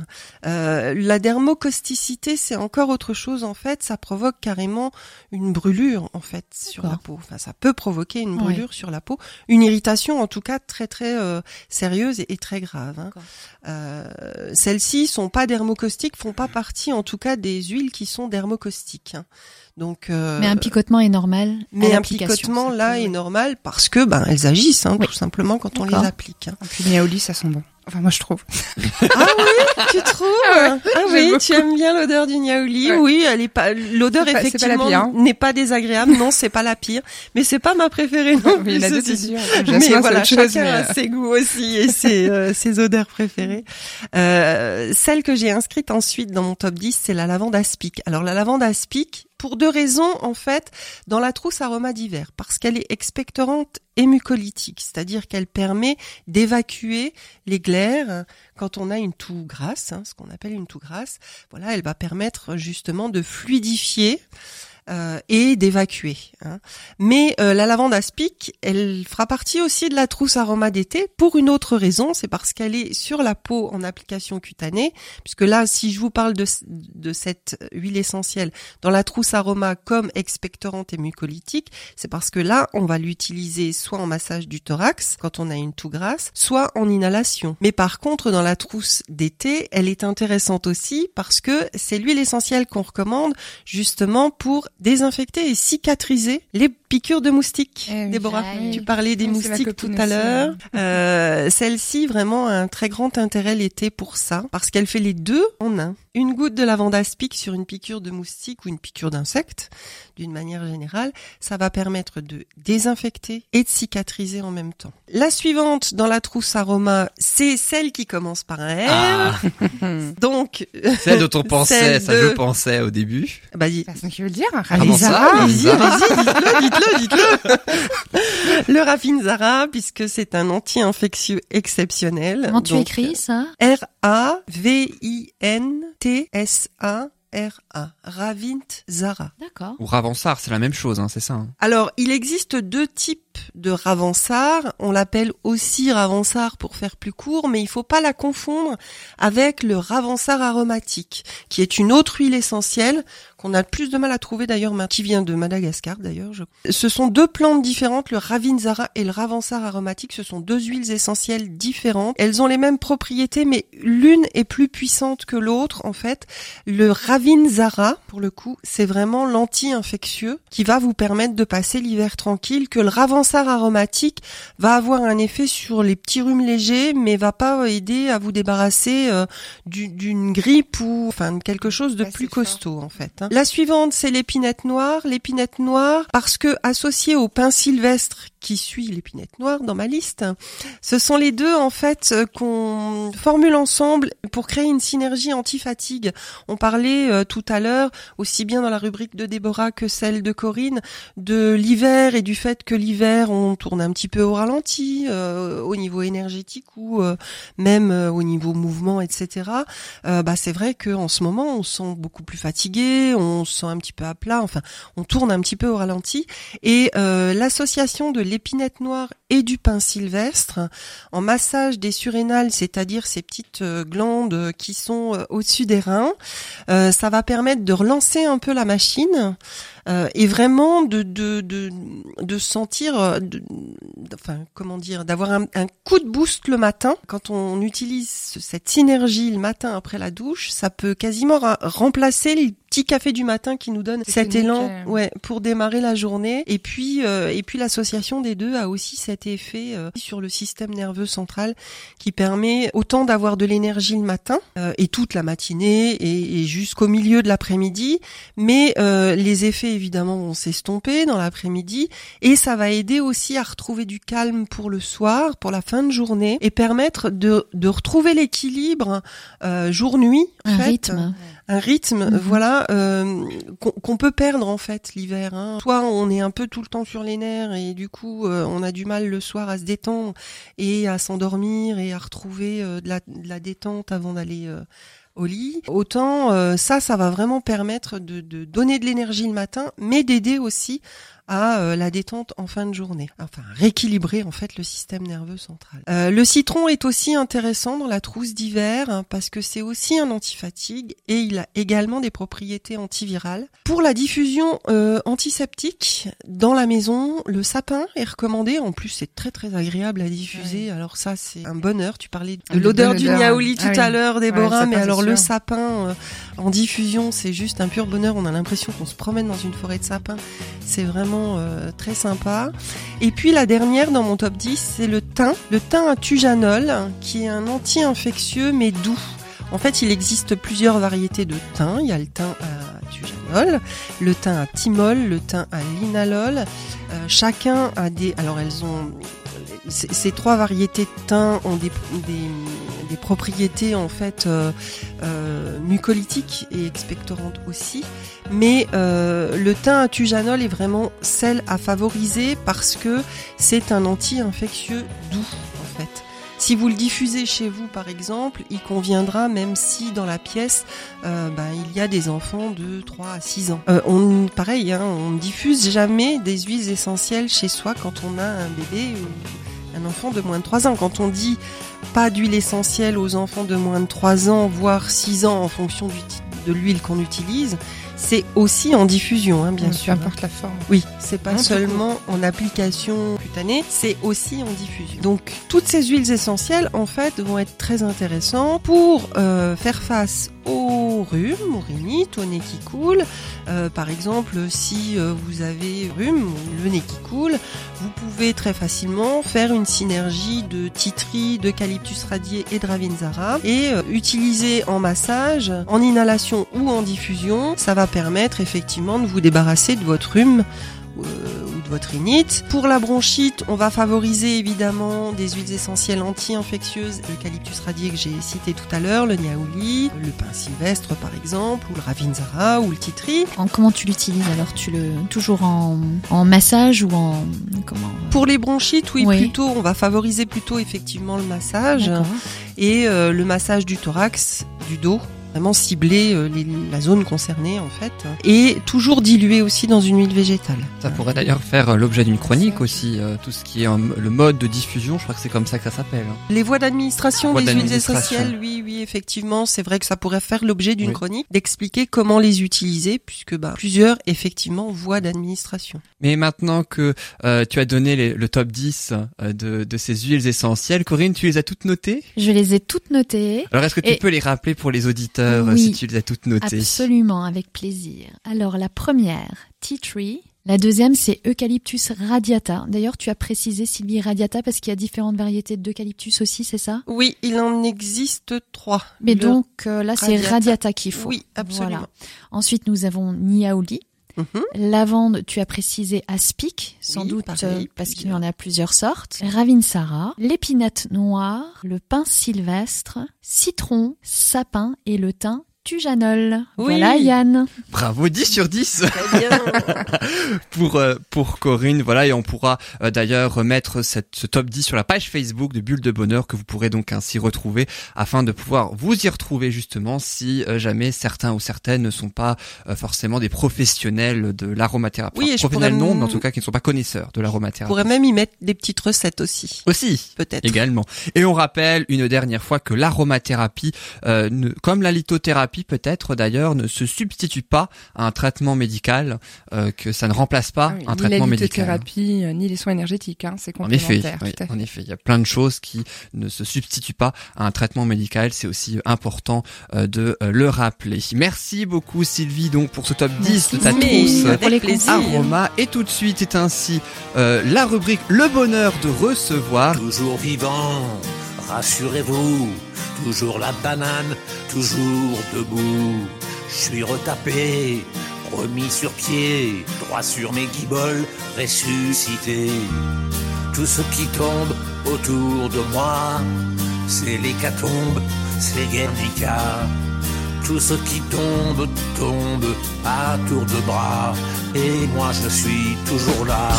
Euh, la dermocausticité c'est encore autre chose en fait, ça provoque carrément une brûlure en fait sur la peau. Enfin ça peut provoquer une
Ouais.
brûlure sur la peau, une irritation en tout cas très très euh, sérieuse et, et très grave. Hein. Euh, Celles-ci sont pas dermocaustiques, font pas partie en tout cas des huiles qui sont dermocaustiques. hein. Donc, euh,
Mais un picotement est normal.
mais un picotement là est normal parce que ben elles agissent hein,
Oui.
tout simplement quand on les applique. hein.
Et puis les Aouli, ça sent bon. Enfin, moi, je trouve.
Ah oui, tu trouves
Ah ouais,
Ah oui, tu aimes bien l'odeur du niaouli
Ouais.
Oui, elle est pas l'odeur
la
effectivement
hein.
n'est pas désagréable. Non, c'est pas la pire, mais c'est pas ma préférée non
Mais
plus,
c'est
ceci
sûr.
mais voilà,
autre chose,
chacun
mais,
a
euh,
ses goûts aussi et ses, euh, ses odeurs préférées. Euh, celle que j'ai inscrite ensuite dans mon top 10, c'est la lavande aspic. Alors la lavande aspic, pour deux raisons en fait, dans la trousse aroma d'hiver, parce qu'elle est expectorante et mucolytique, c'est-à-dire qu'elle permet d'évacuer les glaires quand on a une toux grasse, hein, ce qu'on appelle une toux grasse. Voilà, elle va permettre justement de fluidifier euh, et d'évacuer. hein. Mais euh, la lavande aspic, elle fera partie aussi de la trousse aroma d'été pour une autre raison, c'est parce qu'elle est sur la peau en application cutanée, puisque là, si je vous parle de, de cette huile essentielle dans la trousse aroma comme expectorante et mucolytique, c'est parce que là, on va l'utiliser soit en massage du thorax quand on a une toux grasse, soit en inhalation. Mais par contre, dans la trousse d'été, elle est intéressante aussi parce que c'est l'huile essentielle qu'on recommande justement pour désinfecter et cicatriser les piqûres de moustiques.
Eh oui.
Déborah,
Ah
tu parlais des
Oui, ma
moustiques tout à
aussi,
l'heure. Euh, Celle-ci vraiment a un très grand intérêt l'été pour ça parce qu'elle fait les deux en un. Une goutte de lavande aspic sur une piqûre de moustique ou une piqûre d'insecte, d'une manière générale, ça va permettre de désinfecter et de cicatriser en même temps. La suivante dans la trousse aroma, c'est celle qui commence par un R.
Ah,
Donc,
celle dont on pensait,
Celle
ça
de-
je pensais au début.
bah, dis-
C'est ce que je veux le dire.
Comment ça
Ravizara.
Vas-y,
Vas-y, dites-le, dites-le, dites-le. Le Rafinzara, puisque c'est un anti-infectieux exceptionnel.
Comment tu
Donc,
écris ça?
R-A-V-I-N-T-S-A-R-A. Ravint Zara.
D'accord.
Ou Ravensar, c'est la même chose, hein, c'est ça. hein.
Alors, il existe deux types de Ravensar. On l'appelle aussi Ravensar pour faire plus court, mais il faut pas la confondre avec le Ravensar aromatique, qui est une autre huile essentielle qu'on a plus de mal à trouver d'ailleurs, qui vient de Madagascar d'ailleurs. je- Ce sont deux plantes différentes, le Ravinzara et le Ravensar aromatique. Ce sont deux huiles essentielles différentes. Elles ont les mêmes propriétés, mais l'une est plus puissante que l'autre. En fait, le Ravinzara, pour le coup, c'est vraiment l'anti-infectieux qui va vous permettre de passer l'hiver tranquille, que le Ravensar aromatique va avoir un effet sur les petits rhumes légers, mais va pas aider à vous débarrasser euh, du- d'une grippe ou enfin quelque chose de
Ouais,
plus costaud en fait. hein. La suivante, c'est l'épinette noire. L'épinette noire, parce que associée au pin sylvestre qui suit l'épinette noire dans ma liste, ce sont les deux en fait euh, qu'on formule ensemble pour créer une synergie anti-fatigue. On parlait euh, tout à l'heure, aussi bien dans la rubrique de Déborah que celle de Corinne, de l'hiver et du fait que l'hiver on tourne un petit peu au ralenti euh, au niveau énergétique ou euh, même euh, au niveau mouvement, etc. Bah c'est vrai qu'en ce moment on se sent beaucoup plus fatigué, on se sent un petit peu à plat, enfin on tourne un petit peu au ralenti et l'association de l'épinette noire et du pin sylvestre. En massage des surrénales, c'est-à-dire ces petites euh, glandes qui sont euh, au-dessus des reins, euh, ça va permettre de relancer un peu la machine euh, et vraiment de de de, de sentir, euh, de- enfin comment dire, d'avoir un, un coup de boost le matin. Quand on utilise cette synergie le matin après la douche, ça peut quasiment remplacer le petit café du matin qui nous donne
C'est
cet élan, ouais, pour démarrer la journée. Et puis euh, et puis l'association des deux a aussi cet effet euh, sur le système nerveux central qui permet autant d'avoir de l'énergie le matin euh, et toute la matinée et, et jusqu'au milieu de l'après-midi, mais euh, les effets évidemment vont s'estomper dans l'après-midi et ça va aider aussi à retrouver du calme pour le soir, pour la fin de journée et permettre de, de retrouver l'équilibre euh, jour-nuit. en
Un
fait.
rythme.
Un rythme,
Mhm.
voilà, euh, qu'on peut perdre en fait l'hiver. Hein. Soit on est un peu tout le temps sur les nerfs et du coup euh, on a du mal le soir à se détendre et à s'endormir et à retrouver euh, de, la, de la détente avant d'aller euh, au lit. Autant euh, ça, ça va vraiment permettre de, de donner de l'énergie le matin, mais d'aider aussi à euh, la détente en fin de journée. Enfin, rééquilibrer en fait le système nerveux central. Euh, le citron est aussi intéressant dans la trousse d'hiver hein, parce que c'est aussi un antifatigue et il a également des propriétés antivirales. Pour la diffusion euh, antiseptique dans la maison, le sapin est recommandé. En plus, c'est très très agréable à diffuser. Alors ça, c'est un bonheur. Tu parlais de
Ah,
l'odeur du niaouli tout
Ah oui.
à l'heure, Déborah,
Ouais,
mais
sapin,
alors le sapin euh, en diffusion, c'est juste un pur bonheur. On a l'impression qu'on se promène dans une forêt de sapins. C'est vraiment euh, très sympa. Et puis la dernière dans mon top 10, c'est le thym. Le thym à tujanol, qui est un anti-infectieux mais doux. En fait, il existe plusieurs variétés de thym. Il y a le thym à tujanol, le thym à thymol, le thym à linalol. Euh, chacun a des... Alors elles ont... Ces trois variétés de thym ont des propriétés en fait euh, euh, mucolytiques et expectorantes aussi. Mais euh, le thym à tujanol est vraiment celle à favoriser parce que c'est un anti-infectieux doux en fait. Si vous le diffusez chez vous, par exemple, il conviendra même si dans la pièce, euh, bah, il y a des enfants de 3 à 6 ans. Euh, on, pareil, hein, on ne diffuse jamais des huiles essentielles chez soi quand on a un bébé ou un enfant de moins de 3 ans. Quand on dit pas d'huile essentielle aux enfants de moins de 3 ans, voire 6 ans en fonction de l'huile qu'on utilise, c'est aussi en diffusion, hein, bien sûr.
importe la forme.
Oui, c'est pas
c'est
seulement en application cutanée, c'est aussi en diffusion. Donc toutes ces huiles essentielles en fait vont être très intéressantes pour euh, faire face au rhume, au rhinite, au nez qui coule. Euh, par exemple, si euh, vous avez rhume, ou le nez qui coule, vous pouvez très facilement faire une synergie de titri, d'eucalyptus radié et de ravinzara et euh, utiliser en massage, en inhalation ou en diffusion. Ça va permettre effectivement de vous débarrasser de votre rhume votre rhinite. Pour la bronchite, on va favoriser évidemment des huiles essentielles anti-infectieuses, l'eucalyptus radié que j'ai cité tout à l'heure, le niaouli, le pin sylvestre par exemple, ou le ravinzara ou le titri.
En- comment tu l'utilises alors? Tu le toujours en, en massage ou en comment?
Pour les bronchites, oui,
Oui.
plutôt, on va favoriser plutôt effectivement le massage et euh, le massage du thorax, du dos. Vraiment cibler euh, les- la zone concernée en fait, et toujours dilué aussi dans une huile végétale.
Ça pourrait d'ailleurs faire euh, l'objet d'une chronique aussi, euh, tout ce qui est euh, le mode de diffusion, je crois que c'est comme ça que ça s'appelle. hein.
Les voies d'administration
Voies
des huiles essentielles, oui, oui, effectivement, c'est vrai que ça pourrait faire l'objet d'une
Oui.
chronique, d'expliquer comment les utiliser, puisque bah, plusieurs, effectivement, voies d'administration.
Mais maintenant que euh, tu as donné les- le top 10 euh, de, de ces huiles essentielles, Corinne, tu les as toutes notées?
Je les ai toutes notées.
Alors est-ce que tu
Et-
peux les rappeler pour les auditeurs? Euh,
Oui.
si tu les as toutes notées
Absolument, avec plaisir. Alors la première, tea tree. La deuxième, c'est Eucalyptus radiata. D'ailleurs, tu as précisé Sylvie radiata parce qu'il y a différentes variétés d'eucalyptus aussi, c'est ça?
Oui, il en existe trois.
Mais donc euh, là, c'est
Radiata.
radiata qu'il faut.
Oui, absolument.
Voilà. Ensuite, nous avons
Mhm.
Lavande, tu as précisé aspic, sans
Oui,
doute
pareil,
euh, parce qu'il y en a plusieurs sortes. Ravinsara, l'épinette noire, le pin sylvestre, citron, sapin et le thym tujanol.
Oui.
Voilà Yann.
Bravo, 10 sur 10
Très bien.
pour euh, pour Corinne, voilà, et on pourra euh, d'ailleurs remettre cette, ce top 10 sur la page Facebook de Bulle de Bonheur que vous pourrez donc ainsi retrouver afin de pouvoir vous y retrouver justement si euh, jamais certains ou certaines ne sont pas euh, forcément des professionnels de l'aromathérapie.
Oui,
Enfin,
et je
professionnels non, mais en tout cas qui ne sont pas connaisseurs de
On
l'aromathérapie.
pourrait même y mettre des petites recettes aussi,
Aussi.
peut-être.
Également. Et on rappelle une dernière fois que l'aromathérapie, euh, comme la lithothérapie peut-être d'ailleurs, ne se substitue pas à un traitement médical, euh, que ça ne remplace pas
Ah oui,
un
ni
traitement
la
médical.
euh, ni les soins énergétiques, hein, c'est
En effet,
complémentaire.
oui,
tout à fait.
en effet, il y a plein de choses qui ne se substituent pas à un traitement médical. C'est aussi important euh, de euh, le rappeler. Merci beaucoup Sylvie donc pour ce top 10
Merci.
de ta trousse aroma. Et tout de suite est ainsi euh, la rubrique Le bonheur de recevoir.
Toujours vivant, rassurez-vous, toujours la banane, toujours debout. Je suis retapé, remis sur pied, droit sur mes guiboles, ressuscité. Tout ce qui tombe autour de moi, c'est l'hécatombe, c'est Guernica. Tout ce qui tombe, tombe à tour de bras. Et moi je suis toujours là,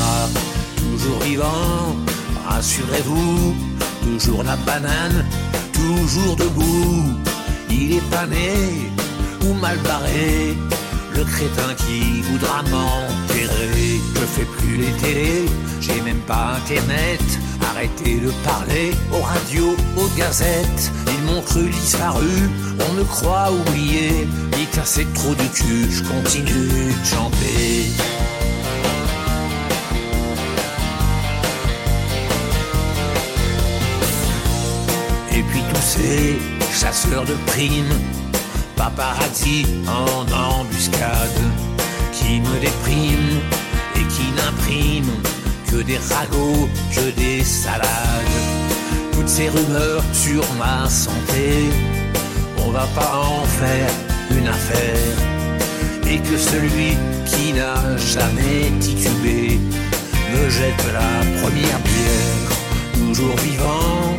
toujours vivant, rassurez-vous, toujours la banane, toujours debout. Il est pas né ou mal barré, le crétin qui voudra m'enterrer. Je fais plus les télés, j'ai même pas internet. Arrêtez de parler aux radios, aux gazettes. Ils m'ont cru disparu, on me croit oublié. Ils cassaient trop du cul, je continue de chanter. Et puis tous ces chasseurs de primes, paparazzi en embuscade, qui me dépriment et qui n'impriment que des ragots, que des salades. Toutes ces rumeurs sur ma santé, on va pas en faire une affaire. Et que celui qui n'a jamais titubé me jette la première pierre. Toujours vivant,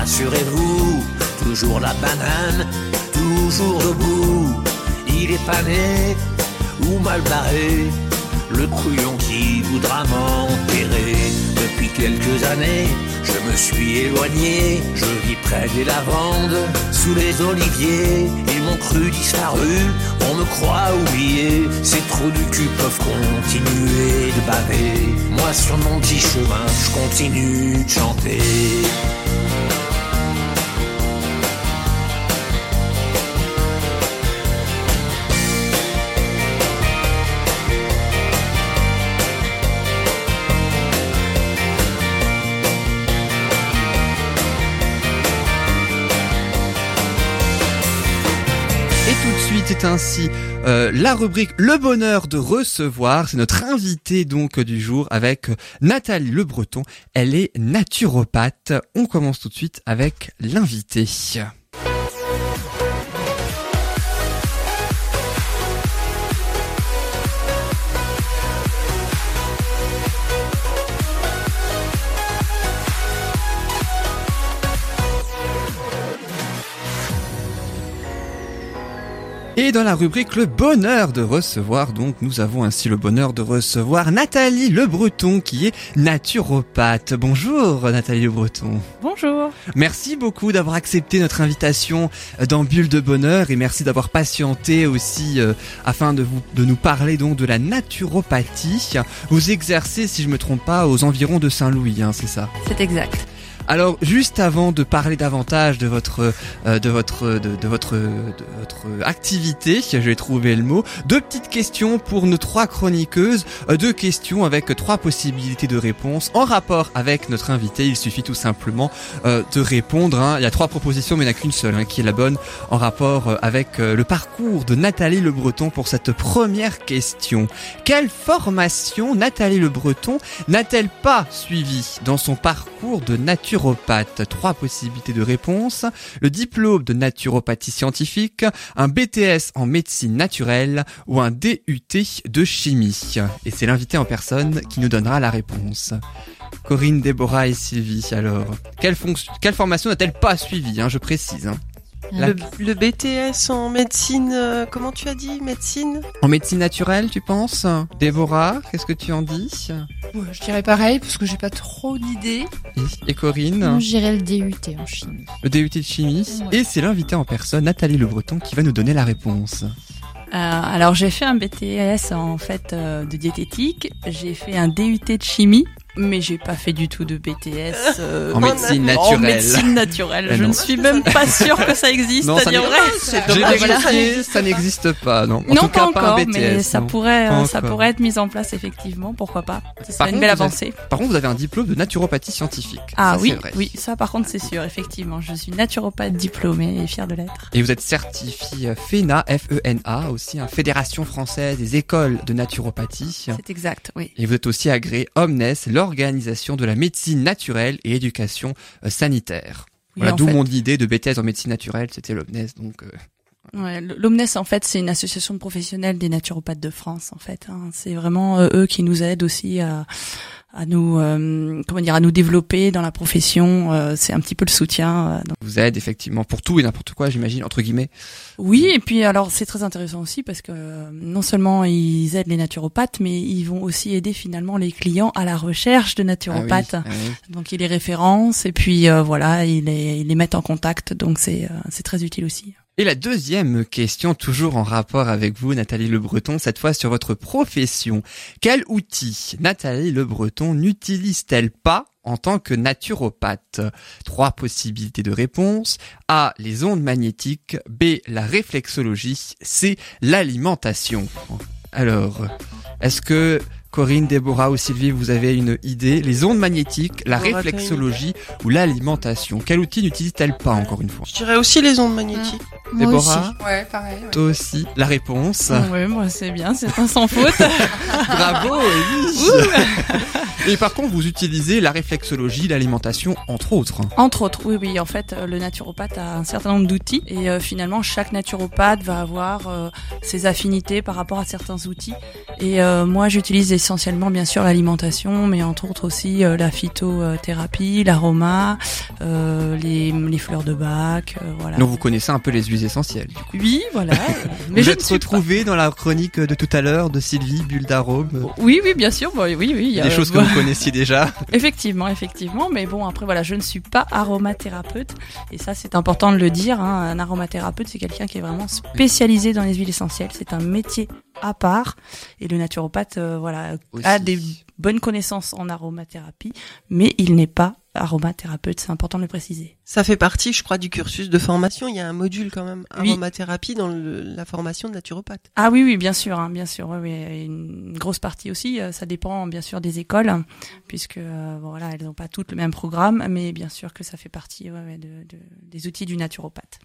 rassurez-vous. Toujours la banane, toujours debout. Il est pas né ou mal barré. Le couillon qui voudra m'enterrer. Depuis quelques années, je me suis éloigné. Je vis près des lavandes, sous les oliviers. Ils m'ont cru disparu, on me croit oublié. Ces trous du cul peuvent continuer de baver. Moi sur mon petit chemin, je continue de chanter.
C'est ainsi euh, la rubrique Le bonheur de recevoir. C'est notre invité donc du jour avec Nathalie Le Breton. Elle est naturopathe. On commence tout de suite avec l'invité. Et dans la rubrique Le bonheur de recevoir, donc nous avons ainsi le bonheur de recevoir Nathalie Le Breton qui est naturopathe. Bonjour Nathalie Le Breton.
Bonjour.
Merci beaucoup d'avoir accepté notre invitation dans Bulle de Bonheur et merci d'avoir patienté aussi euh, afin de, vous, de nous parler donc de la naturopathie. Vous exercez, si je me trompe pas, aux environs de Saint-Louis, hein, c'est ça?
C'est exact.
Alors, juste avant de parler davantage de votre euh, de votre de, de votre de votre activité, je vais trouver le mot. Deux petites questions pour nos trois chroniqueuses, euh, deux questions avec trois possibilités de réponse en rapport avec notre invité. Il suffit tout simplement euh, de répondre. hein. Il y a trois propositions, mais il n'y en a qu'une seule hein, qui est la bonne en rapport euh, avec euh, le parcours de Nathalie Le Breton pour cette première question. Quelle formation Nathalie Le Breton n'a-t-elle pas suivi dans son parcours de naturopathe Trois possibilités de réponse. Le diplôme de naturopathie scientifique, un BTS en médecine naturelle ou un DUT de chimie. Et c'est l'invité en personne qui nous donnera la réponse. Corinne, Déborah et Sylvie, alors. Quelle, formation n'a-t-elle pas suivi, hein, je précise hein. La-
Le, le BTS en médecine, euh, comment tu as dit Médecine?
En médecine naturelle, tu penses? Déborah, qu'est-ce que tu en dis?
Ouais, je dirais pareil parce que j'ai pas trop d'idées.
Et, et Corinne?
Je dirais le DUT en chimie.
le DUT de chimie.
Ouais.
Et c'est l'invité en personne, Nathalie Le Breton, qui va nous donner la réponse.
Euh, alors j'ai fait un BTS en fait euh, de diététique, j'ai fait un DUT de chimie, mais j'ai pas fait du tout de BTS euh,
En médecine
en
naturelle.
médecine naturelle. Je ne suis même pas sûre que ça existe,
Non, ça
vrai.
Ça n'existe pas, non. En
non,
tout
pas
cas, pas
encore,
un BTS.
mais ça pourrait,
Pas
euh, ça
encore.
pourrait être mis en place effectivement. Pourquoi pas Ce
Par
serait une belle
avez-
avancée.
Par contre, vous avez un diplôme de naturopathie scientifique.
Ah
Ça,
oui,
vrai.
oui, ça par contre c'est sûr, effectivement. Je suis naturopathe diplômée et fière de l'être.
Et vous êtes certifié FENA, F-E-N-A, aussi, hein, Fédération Française des Écoles de Naturopathie.
C'est exact, oui.
Et vous êtes aussi agréé Omnes, l'organisation de la médecine naturelle et éducation euh, sanitaire.
Oui,
voilà,
en
d'où mon idée de BTS en médecine naturelle, c'était l'Omnes, donc... euh,
Ouais, L'Omnes, en fait, c'est une association de professionnels des naturopathes de France, en fait. hein. C'est vraiment euh, eux qui nous aident aussi à, à nous, euh, comment dire, à nous développer dans la profession. euh, c'est un petit peu le soutien. euh, donc-
vous aide effectivement pour tout et n'importe quoi, j'imagine, entre guillemets.
Oui, et puis alors c'est très intéressant aussi parce que euh, non seulement ils aident les naturopathes, mais ils vont aussi aider finalement les clients à la recherche de naturopathes.
Ah oui, ah oui.
Donc ils les référencent et puis euh, voilà, ils les, ils les mettent en contact. Donc c'est euh, c'est très utile aussi.
Et la deuxième question, toujours en rapport avec vous, Nathalie Le Breton, cette fois sur votre profession. Quel outil Nathalie Le Breton n'utilise-t-elle pas en tant que naturopathe? Trois possibilités de réponse. A. Les ondes magnétiques. B. La réflexologie. C. L'alimentation. Alors, est-ce que Corinne, Déborah ou Sylvie, vous avez une idée Les ondes magnétiques, la réflexologie ou l'alimentation Quel outil n'utilise-t-elle pas encore une fois
Je dirais aussi les ondes magnétiques.
Moi
Déborah
Ouais, pareil. ouais.
Toi aussi La réponse
Oui, moi c'est bien, c'est un sans faute.
Bravo Et par contre, vous utilisez la réflexologie, l'alimentation, entre autres.
Entre autres, oui, oui. En fait, euh, le naturopathe a un certain nombre d'outils et euh, finalement, chaque naturopathe va avoir euh, ses affinités par rapport à certains outils. Et euh, moi, j'utilise essentiellement, bien sûr, l'alimentation, mais entre autres aussi euh, la phytothérapie, l'aroma, euh, les, les fleurs de bac, euh, voilà.
Donc vous connaissez un peu les huiles essentielles. du coup.
Oui, voilà. mais
vous
je
êtes dans la chronique de tout à l'heure de Sylvie, bulle d'arôme.
Oui, oui, bien sûr. bah, oui, oui. il y a-
Des choses que vous connaissiez déjà.
Effectivement, effectivement, mais bon après voilà, je ne suis pas aromathérapeute et ça c'est important de le dire. Hein. Un aromathérapeute c'est quelqu'un qui est vraiment spécialisé dans les huiles essentielles. C'est un métier à part et le naturopathe euh, voilà a des bonnes connaissances en aromathérapie, mais il n'est pas aromathérapeute. C'est important de le préciser.
Ça fait partie, je crois, du cursus de formation. Il y a un module quand même,
Oui.
aromathérapie, dans le- la formation de naturopathe.
Ah oui, oui, bien sûr, hein, bien sûr. Oui, une grosse partie aussi. euh, Ça dépend bien sûr des écoles, puisque euh, voilà, elles n'ont pas toutes le même programme, mais bien sûr que ça fait partie ouais, ouais, de, de- des outils du naturopathe.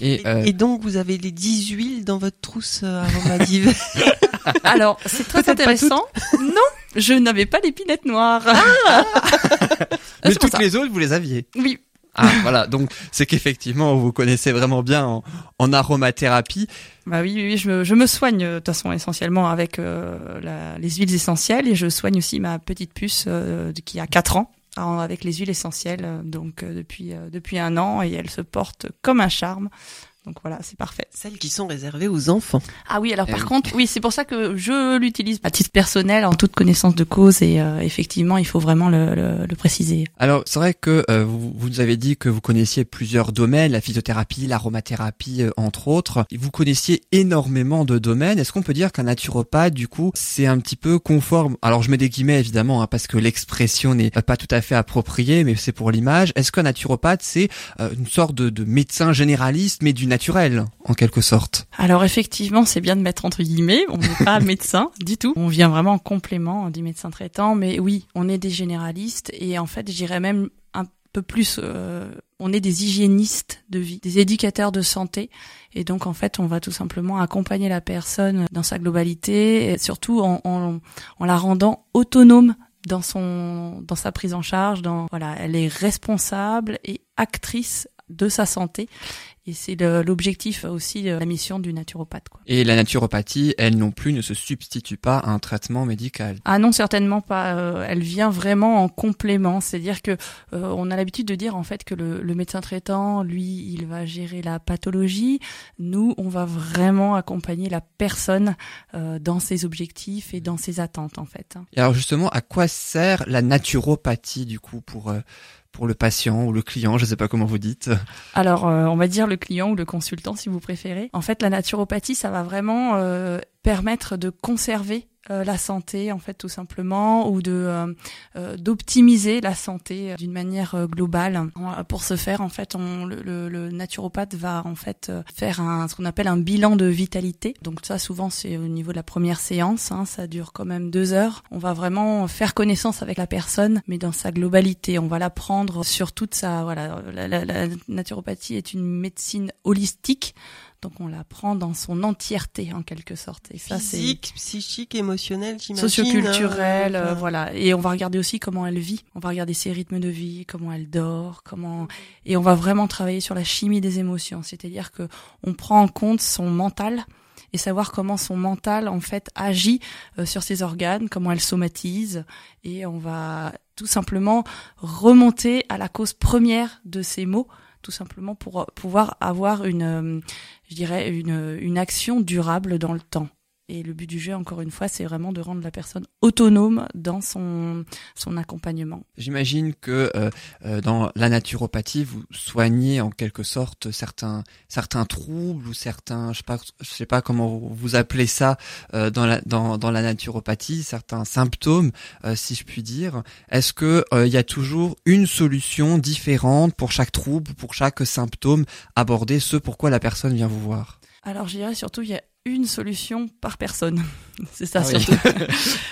Et,
Et,
euh,
et donc, vous avez les 10 huiles dans votre trousse euh, aromative.
Alors, c'est très intéressant. Non, je n'avais pas l'épinette noire.
mais
c'est pour
toutes
ça.
les autres, vous les aviez.
Oui,
Ah, voilà. Donc, c'est qu'effectivement, vous connaissez vraiment bien en, en aromathérapie.
bah oui, oui, oui, je me, je me soigne euh, de toute façon essentiellement avec euh, la- les huiles essentielles et je soigne aussi ma petite puce euh, qui a 4 ans avec les huiles essentielles euh, donc euh, depuis euh, depuis un an et elle se porte comme un charme. Donc voilà, c'est parfait.
Celles qui sont réservées aux enfants.
Ah oui, alors
Eh
par
oui.
contre, oui, c'est pour ça que je l'utilise à titre personnel en toute connaissance de cause et euh, effectivement, il faut vraiment le, le, le préciser.
Alors, c'est vrai que euh, vous, vous nous avez dit que vous connaissiez plusieurs domaines, la phytothérapie, l'aromathérapie, euh, entre autres. Vous connaissiez énormément de domaines. Est-ce qu'on peut dire qu'un naturopathe, du coup, c'est un petit peu conforme? Alors, je mets des guillemets, évidemment, hein, parce que l'expression n'est pas tout à fait appropriée, mais c'est pour l'image. Est-ce qu'un naturopathe, c'est euh, une sorte de, de médecin généraliste, mais du naturel, en quelque sorte.
Alors effectivement, c'est bien de mettre entre guillemets, on n'est pas médecin du tout. On vient vraiment en complément du médecin traitant, mais oui, on est des généralistes. Et en fait, je dirais même un peu plus, euh, on est des hygiénistes de vie, des éducateurs de santé. Et donc en fait, on va tout simplement accompagner la personne dans sa globalité, et surtout en, en, en la rendant autonome dans son dans sa prise en charge dans voilà elle est responsable et actrice de sa santé et c'est l'objectif aussi de la mission du naturopathe quoi.
Et la naturopathie, elle non plus, ne se substitue pas à un traitement médical.
Ah non, certainement pas. Euh, elle vient vraiment en complément. C'est-à-dire que euh, on a l'habitude de dire en fait que le, le médecin traitant, lui, il va gérer la pathologie. Nous, on va vraiment accompagner la personne euh, dans ses objectifs et dans ses attentes en fait.
Et alors justement, à quoi sert la naturopathie du coup pour pour le patient ou le client, je sais pas comment vous dites.
Alors, euh, on va dire le client ou le consultant si vous préférez. En fait, la naturopathie, ça va vraiment euh, permettre de conserver euh, la santé, en fait, tout simplement, ou de euh, euh, d'optimiser la santé euh, d'une manière globale. Pour ce faire, en fait, on, le, le- naturopathe va en fait faire un, ce qu'on appelle un bilan de vitalité. Donc ça, souvent, c'est au niveau de la première séance. hein, ça dure quand même deux heures. On va vraiment faire connaissance avec la personne, mais dans sa globalité. On va la prendre sur toute sa voilà. La, la- la naturopathie est une médecine holistique. Donc on la prend dans son entièreté en quelque sorte. Et ça
Physique, psychique, émotionnel, j'imagine.
socioculturelle,
hein,
euh, voilà. Et on va regarder aussi comment elle vit. On va regarder ses rythmes de vie, comment elle dort, comment et on va vraiment travailler sur la chimie des émotions. C'est-à-dire que on prend en compte son mental et savoir comment son mental en fait agit euh, sur ses organes, comment elle somatise et on va tout simplement remonter à la cause première de ces maux tout simplement pour pouvoir avoir une euh, je dirais une une action durable dans le temps. Et le but du jeu, encore une fois, c'est vraiment de rendre la personne autonome dans son son accompagnement.
J'imagine que euh, euh, dans la naturopathie, vous soignez en quelque sorte certains certains troubles ou certains, je sais je sais pas comment vous appelez ça euh, dans la dans dans la naturopathie, certains symptômes, si je puis dire. Est-ce que il y a toujours une solution différente pour chaque trouble, pour chaque symptôme abordé, ce pourquoi la personne vient vous voir?
Alors, je dirais surtout, il y a une solution par personne. C'est ça
Ah oui.
surtout.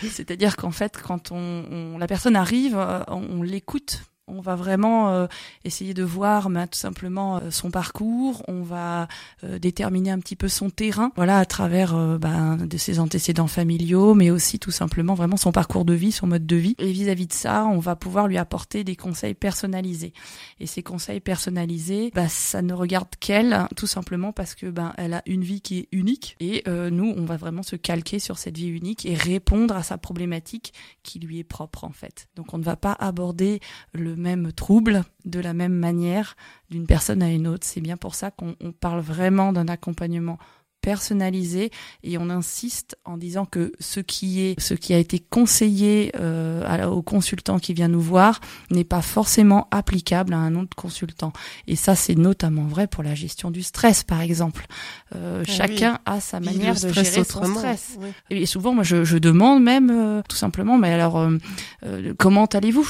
C'est-à-dire qu'en fait, quand on, on- la personne arrive, euh, on, on l'écoute. On va vraiment euh, essayer de voir ben, tout simplement euh, son parcours. On va euh, déterminer un petit peu son terrain, voilà, à travers ben, de ses antécédents familiaux, mais aussi tout simplement vraiment son parcours de vie, son mode de vie. Et vis-à-vis de ça, on va pouvoir lui apporter des conseils personnalisés. Et ces conseils personnalisés, bah, ça ne regarde qu'elle, tout simplement parce que ben elle a une vie qui est unique. Et nous, on va vraiment se calquer sur cette vie unique et répondre à sa problématique qui lui est propre en fait. Donc on ne va pas aborder le même trouble de la même manière d'une personne à une autre. C'est bien pour ça qu'on on parle vraiment d'un accompagnement personnalisé et on insiste en disant que ce qui est ce qui a été conseillé euh, au consultant qui vient nous voir n'est pas forcément applicable à un autre consultant. Et ça, c'est notamment vrai pour la gestion du stress, par exemple. Euh,
Ah
chacun a sa
le
manière de
stress
gérer son
autrement.
stress.
Oui.
Et souvent, moi, je, je demande même euh, tout simplement, mais alors, euh, euh, comment allez-vous?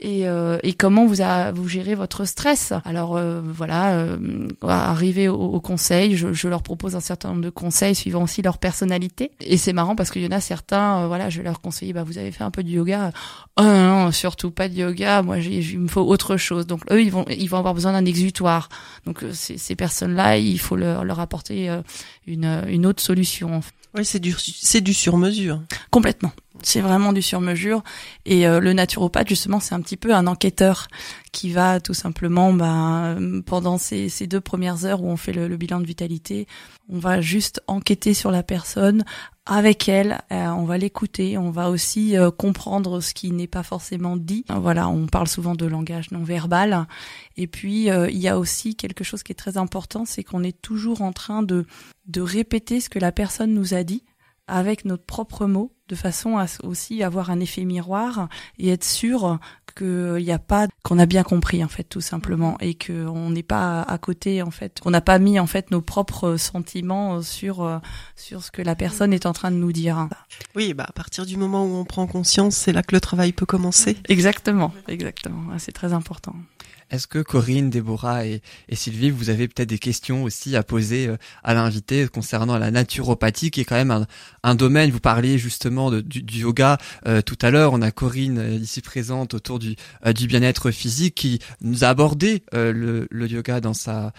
Et, euh, et comment vous a, vous gérez votre stress? Alors euh, voilà, euh, arrivé au, au conseil, je, je leur propose un certain nombre de conseils suivant aussi leur personnalité. Et c'est marrant parce qu'il y en a certains, euh, voilà, je vais leur conseiller, bah vous avez fait un peu de yoga. Oh non, non, surtout pas de yoga. Moi, j'ai, il me faut autre chose. Donc eux, ils vont, ils vont avoir besoin d'un exutoire. Donc euh, ces, ces personnes-là, il faut leur, leur apporter euh, une, une autre solution.
Oui, c'est du, c'est du sur-mesure.
Complètement. C'est vraiment du sur-mesure. Et euh, le naturopathe, justement, c'est un petit peu un enquêteur qui va tout simplement, ben, pendant ces, deux premières heures où on fait le, bilan de vitalité, on va juste enquêter sur la personne avec elle. euh, on va l'écouter. On va aussi euh, comprendre ce qui n'est pas forcément dit. Voilà, on parle souvent de langage non verbal. Et puis, il y a aussi quelque chose qui est très important, c'est qu'on est toujours en train de de répéter ce que la personne nous a dit avec notre propre mot, de façon à aussi avoir un effet miroir et être sûr qu'il n'y a pas qu'on a bien compris en fait tout simplement et que on n'est pas à côté en fait qu'on n'a pas mis en fait nos propres sentiments sur euh, sur ce que la personne est en train de nous dire.
Oui, bah à partir du moment où on prend conscience, c'est là que le travail peut commencer.
Exactement, exactement. Ouais, C'est très important.
Est-ce que Corinne, Déborah et, et Sylvie, vous avez peut-être des questions aussi à poser euh, à l'invité concernant la naturopathie, qui est quand même un, un domaine. Vous parliez justement de- du, du yoga euh, tout à l'heure. On a Corinne euh, ici présente autour du, euh, du bien-être physique qui nous a abordé euh, le, le yoga dans sa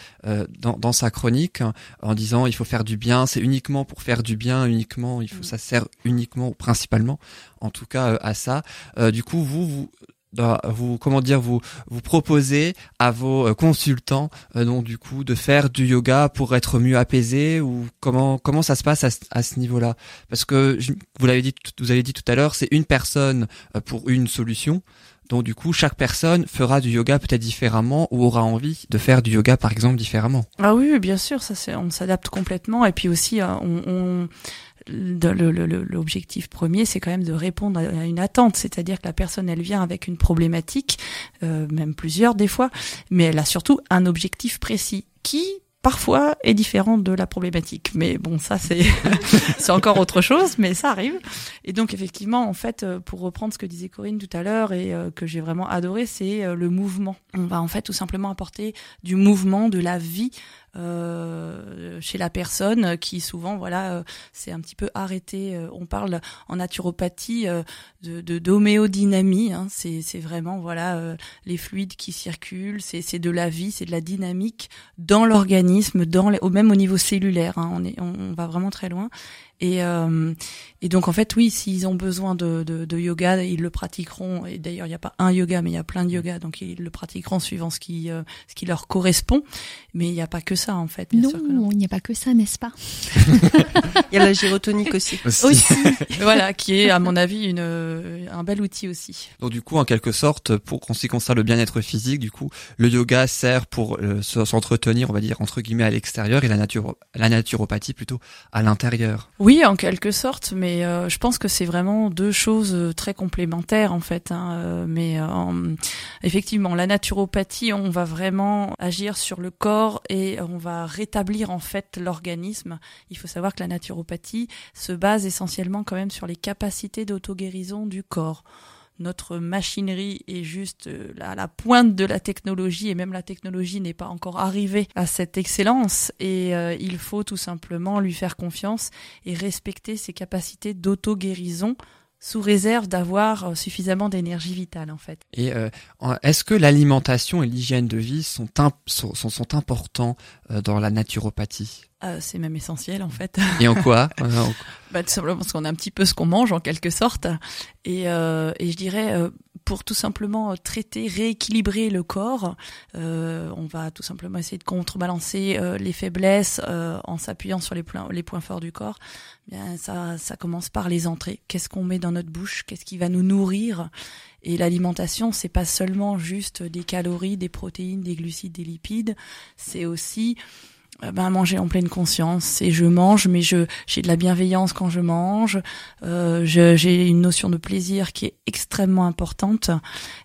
dans, dans sa chronique hein, en disant il faut faire du bien. C'est uniquement pour faire du bien, uniquement. Il faut ça sert uniquement, ou principalement, en tout cas à ça. Du coup, vous vous vous comment dire vous vous proposez à vos euh, consultants euh, donc du coup de faire du yoga pour être mieux apaisé ou comment comment ça se passe à, à ce niveau-là? Parce que je- vous l'avez dit vous avez dit tout à l'heure c'est une personne euh, pour une solution. Donc du coup chaque personne fera du yoga peut-être différemment ou aura envie de faire du yoga par exemple différemment.
Ah oui, bien sûr, ça c'est, on s'adapte complètement. Et puis aussi, euh, on, on- l'objectif premier, c'est quand même de répondre à une attente, c'est-à-dire que la personne, elle vient avec une problématique, euh, même plusieurs des fois, mais elle a surtout un objectif précis qui parfois est différent de la problématique. Mais bon, ça c'est c'est encore autre chose, mais ça arrive. Et donc effectivement, en fait, euh, pour reprendre ce que disait Corinne tout à l'heure et euh, que j'ai vraiment adoré, c'est euh, le mouvement. On va en fait tout simplement apporter du mouvement, de la vie chez la personne euh, qui souvent voilà euh, c'est un petit peu arrêté Euh, on parle en naturopathie euh, de de- d'homéodynamie hein. c'est c'est vraiment voilà euh, les fluides qui circulent c'est c'est de la vie c'est de la dynamique dans l'organisme dans les, même au niveau cellulaire hein. on est on va vraiment très loin et euh, et donc en fait oui s'ils ont besoin de, de de yoga ils le pratiqueront. Et d'ailleurs il n'y a pas un yoga mais il y a plein de yoga. Donc ils le pratiqueront suivant ce qui euh, ce qui leur correspond. Mais il n'y a pas que ça en fait bien
non,
sûr que non.
il n'y a pas que ça, n'est-ce pas?
Il y a la gyrotonique aussi.
aussi. Voilà qui est à mon avis une euh, un bel outil aussi.
Donc du coup, en quelque sorte, pour qu'on s'y concerne le bien-être physique, du coup, le yoga sert pour euh, se- s'entretenir, on va dire entre guillemets à l'extérieur, et la nature, la naturopathie plutôt à l'intérieur.
oui Oui, en quelque sorte, mais euh, je pense que c'est vraiment deux choses euh, très complémentaires en fait. Hein, euh, mais effectivement, la naturopathie, on va vraiment agir sur le corps et on va rétablir en fait l'organisme. Il faut savoir que la naturopathie se base essentiellement quand même sur les capacités d'auto-guérison du corps notre machinerie est juste euh, à la pointe de la technologie et même la technologie n'est pas encore arrivée à cette excellence. Et euh, il faut tout simplement lui faire confiance et respecter ses capacités d'auto-guérison sous réserve d'avoir euh, suffisamment d'énergie vitale en fait.
Et est-ce que l'alimentation et l'hygiène de vie sont, sont, sont, importants dans la naturopathie?
C'est même essentiel en fait.
Et en quoi?
Bah, Tout simplement parce qu'on a un petit peu ce qu'on mange en quelque sorte. Et, euh, et je dirais, euh, pour tout simplement traiter, rééquilibrer le corps, euh, on va tout simplement essayer de contrebalancer euh, les faiblesses euh, en s'appuyant sur les points, forts du corps. Bien, ça, ça commence par les entrées. Qu'est-ce qu'on met dans notre bouche? Qu'est-ce qui va nous nourrir? Et l'alimentation, c'est pas seulement juste des calories, des protéines, des glucides, des lipides. C'est aussi euh, ben, manger en pleine conscience. Et je mange mais je j'ai de la bienveillance quand je mange. Euh, j'ai une notion de plaisir qui est extrêmement importante.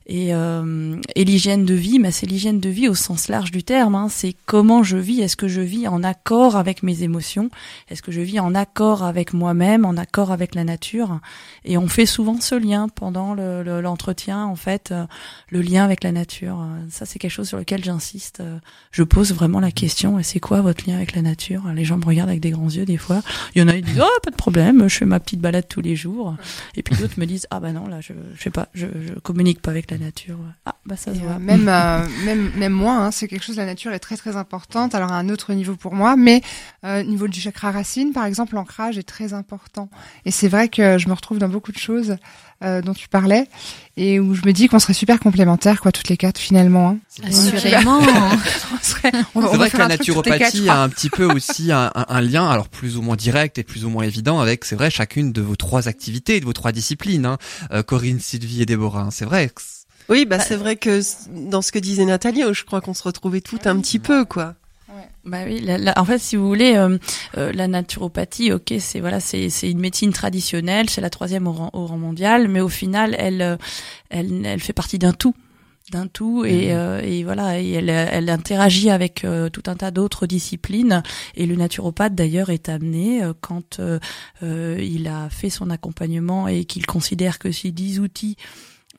Et, euh, et l'hygiène de vie mais c'est l'hygiène de vie au sens large du terme hein, c'est comment je vis. Est-ce que je vis en accord avec mes émotions? Est-ce que je vis en accord avec moi-même en accord avec la nature? Et on fait souvent ce lien pendant l'entretien en fait euh, le lien avec la nature. Ça c'est quelque chose sur lequel j'insiste. Je pose vraiment la question et c'est quoi votre lien avec la nature Les gens me regardent avec des grands yeux des fois. Il y en a qui disent oh pas de problème, je fais ma petite balade tous les jours. Et puis d'autres me disent ah bah non là je je sais pas, je, je communique pas avec la nature. Ah bah ça se voit. Euh,
même euh, même même moi, hein, c'est quelque chose. La nature est très très importante. Alors à un autre niveau pour moi, mais euh, niveau du chakra racine par exemple, l'ancrage est très important. Et c'est vrai que je me retrouve dans beaucoup de choses euh, dont tu parlais et où je me dis qu'on serait super complémentaires quoi toutes les quatre finalement. Hein.
Assurément.
c'est vrai que la naturopathie a un petit peu aussi un, un, lien alors plus ou moins direct et plus ou moins évident avec c'est vrai chacune de vos trois activités, de vos trois disciplines. Hein. Euh, Corinne, Sylvie et Déborah. Hein. C'est vrai.
Oui, bah, c'est vrai que dans ce que disait Nathalie, je crois qu'on se retrouvait tout un petit peu quoi.
Bah oui, en fait, si vous voulez, euh, euh, la naturopathie, ok, c'est voilà, c'est c'est une médecine traditionnelle, c'est la troisième au rang, au rang, mondial, mais au final, elle euh, elle elle fait partie d'un tout d'un tout et, mmh. et voilà et elle, elle interagit avec tout un tas d'autres disciplines et le naturopathe d'ailleurs est amené quand il a fait son accompagnement et qu'il considère que ces dix outils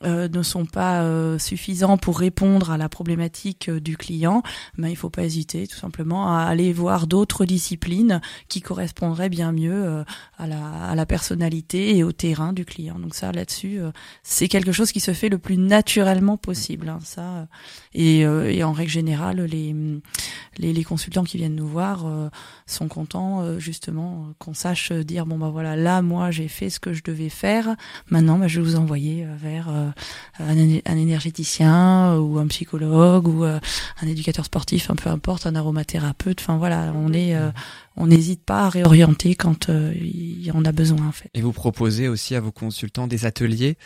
euh, ne sont pas euh, suffisants pour répondre à la problématique euh, du client, mais il faut pas hésiter tout simplement à aller voir d'autres disciplines qui correspondraient bien mieux à, la, à la personnalité et au terrain du client. Donc ça, là-dessus, c'est quelque chose qui se fait le plus naturellement possible. Hein, ça, et, et, en règle générale, les, les, les, consultants qui viennent nous voir sont contents justement qu'on sache dire bon bah voilà, là moi j'ai fait ce que je devais faire. Maintenant, bah, je vais vous envoyer vers euh, un, énergéticien ou un psychologue ou euh, un éducateur sportif, un peu importe, un aromathérapeute. Enfin voilà, on euh, n'hésite pas à réorienter quand il en a besoin en fait.
Et vous proposez aussi à vos consultants des ateliers,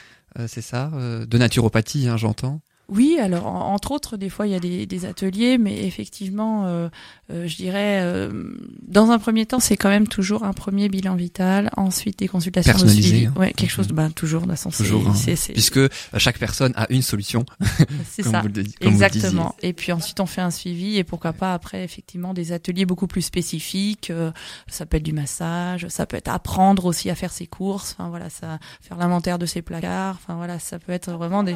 c'est ça, de naturopathie, hein, j'entends?
Oui, alors entre autres, des fois il y a des, des ateliers, mais effectivement, euh, euh, je dirais, euh, dans un premier temps, c'est quand même toujours un premier bilan vital, ensuite des consultations
personnalisées,
hein. ouais, quelque chose, ben toujours, de
toujours, hein. puisque chaque personne a une solution.
c'est ça, exactement. et puis ensuite on fait un suivi et pourquoi pas après effectivement des ateliers beaucoup plus spécifiques. ça peut être du massage, ça peut être apprendre aussi à faire ses courses, enfin voilà, ça, faire l'inventaire de ses placards, enfin voilà, ça peut être vraiment des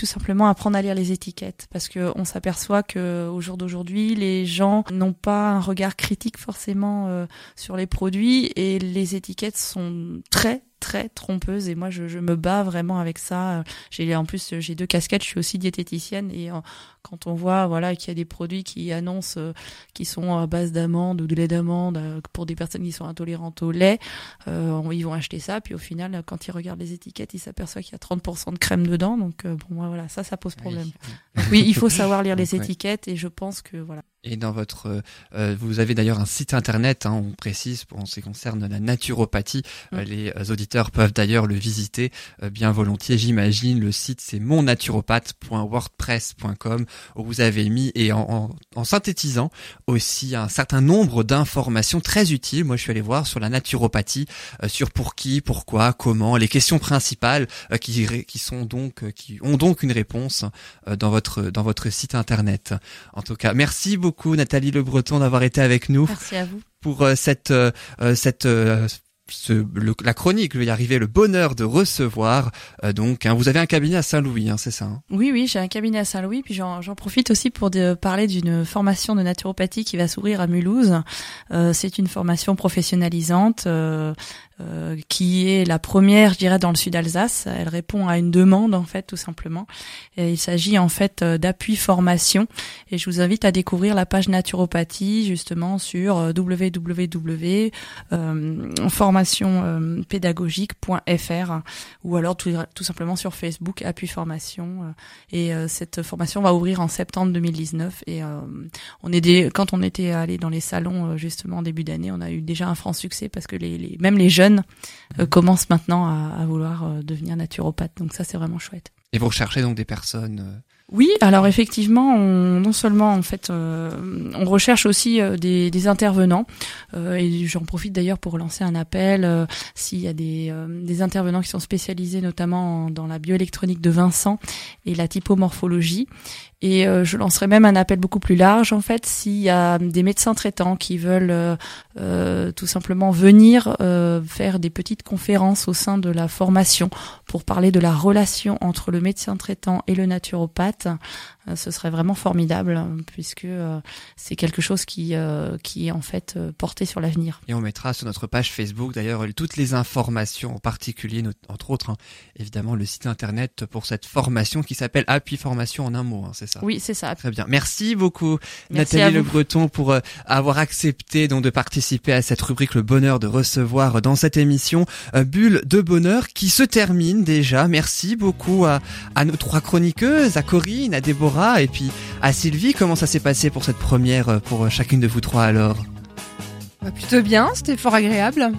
tout simplement apprendre à lire les étiquettes. Parce que on s'aperçoit que au jour d'aujourd'hui, les gens n'ont pas un regard critique forcément euh, sur les produits et les étiquettes sont très très trompeuse et moi je, je, me bats vraiment avec ça. J'ai en plus j'ai deux casquettes, je suis aussi diététicienne et euh, quand on voit voilà qu'il y a des produits qui annoncent euh, qui sont à base d'amandes ou de lait d'amande euh, pour des personnes qui sont intolérantes au lait, ils vont acheter ça puis au final quand ils regardent les étiquettes, ils s'aperçoivent qu'il y a 30% de crème dedans donc moi voilà, ça ça pose problème. Oui, il faut savoir lire les étiquettes et je pense que voilà
Et dans votre, euh, vous avez d'ailleurs un site internet, hein, on précise pour ce qui concerne la naturopathie. Euh, les euh, auditeurs peuvent d'ailleurs le visiter euh, bien volontiers, j'imagine. Le site c'est monnaturopathe.wordpress.com où vous avez mis et en, en, en synthétisant aussi un certain nombre d'informations très utiles. Moi, je suis allé voir sur la naturopathie, euh, sur pour qui, pourquoi, comment, les questions principales euh, qui, qui sont donc, euh, qui ont donc une réponse euh, dans votre dans votre site internet. En tout cas, merci beaucoup Nathalie Le Breton d'avoir été avec nous
Merci à vous.
pour euh, cette euh, euh, cette euh, ce, le- la chronique, je vais y arriver, le bonheur de recevoir. euh, donc, hein, vous avez un cabinet à Saint-Louis, hein, c'est ça hein?
Oui, oui, j'ai un cabinet à Saint-Louis, puis j'en j'en profite aussi pour de- parler d'une formation de naturopathie qui va s'ouvrir à Mulhouse. Euh, c'est une formation professionnalisante euh, euh, qui est la première, je dirais, dans le sud Alsace. Elle répond à une demande, en fait, tout simplement. Et il s'agit en fait euh, d'appui formation. Et je vous invite à découvrir la page naturopathie, justement, sur euh, www.formationpédagogique.fr ou alors tout, simplement sur Facebook, appui formation. et cette formation va ouvrir en septembre 2019. Et on est des, quand on était allé dans les salons justement en début d'année, on a eu déjà un franc succès parce que les, les même les jeunes euh, commencent maintenant à, à vouloir euh, devenir naturopathe. Donc ça c'est vraiment chouette.
Et vous recherchez donc des personnes. euh,
Oui, alors effectivement, on, non seulement en fait, euh, on recherche aussi euh, des, des intervenants euh, et j'en profite d'ailleurs pour lancer un appel s'il y a des, des intervenants qui sont spécialisés notamment en- dans la bioélectronique de Vincent et la typomorphologie. Et euh, je lancerai même un appel beaucoup plus large en fait s'il y a des médecins traitants qui veulent euh, euh, tout simplement venir faire des petites conférences au sein de la formation pour parler de la relation entre le médecin traitant et le naturopathe. Euh, ce serait vraiment formidable hein, puisque euh, c'est quelque chose qui euh, qui est en fait porté sur l'avenir.
Et on mettra sur notre page Facebook d'ailleurs toutes les informations, en particulier, entre autres, hein, évidemment, le site internet pour cette formation qui s'appelle Appui Formation en un mot, hein, c'est ça?
Oui, c'est ça.
Très bien. Merci beaucoup
Merci
Nathalie Le. Breton pour euh, avoir accepté donc de participer à cette rubrique le bonheur de recevoir dans cette émission euh, Bulle de bonheur qui se termine déjà. Merci beaucoup à, à nos trois chroniqueuses, à Corinne, à Déborah et puis à Sylvie. Comment ça s'est passé pour cette première euh, pour euh, chacune de vous trois alors
Bah, plutôt bien, c'était fort agréable.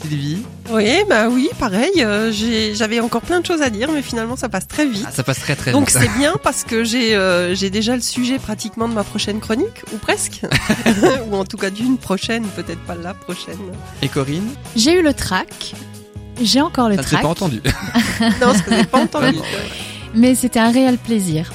Sylvie
Oui, bah oui, pareil. euh, J'avais encore plein de choses à dire, mais finalement ça passe très vite.
Ah, Ça passe très très
Donc
vite.
c'est bien parce que j'ai euh, j'ai déjà le sujet pratiquement de ma prochaine chronique, ou presque, ou en tout cas d'une prochaine, peut-être pas la prochaine.
Et Corinne
J'ai eu le trac. J'ai encore le
Ça
trac.
pas entendu.
Non, j'ai pas entendu.
Mais c'était un réel plaisir.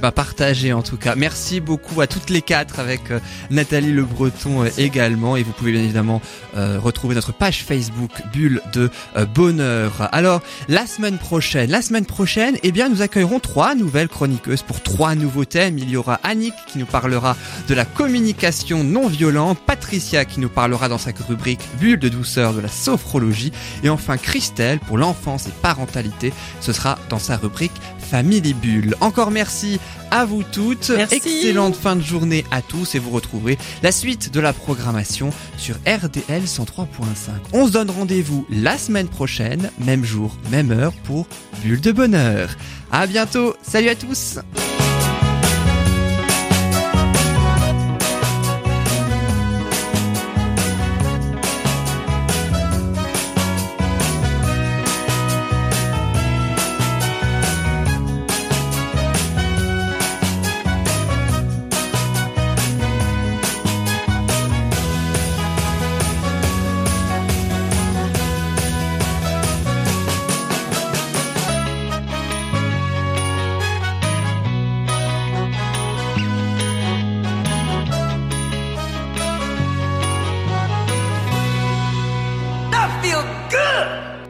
Ben, partagez en tout cas. Merci beaucoup à toutes les quatre avec euh, Nathalie Le Breton euh, également. Et vous pouvez bien évidemment euh, retrouver notre page Facebook Bulle de Bonheur. Alors, la semaine prochaine, la semaine prochaine, eh bien, nous accueillerons trois nouvelles chroniqueuses pour trois nouveaux thèmes. Il y aura Annick qui nous parlera de la communication non violente, Patricia qui nous parlera dans sa rubrique Bulle de douceur de la sophrologie et enfin Christelle pour l'enfance et parentalité. Ce sera dans sa rubrique Famille Bulle. Encore merci à vous toutes.
Merci.
Excellente fin de journée à tous et vous retrouverez la suite de la programmation sur RDL 103.5. On se donne rendez-vous la semaine prochaine, même jour, même heure pour Bulle de bonheur. À bientôt. Salut à tous.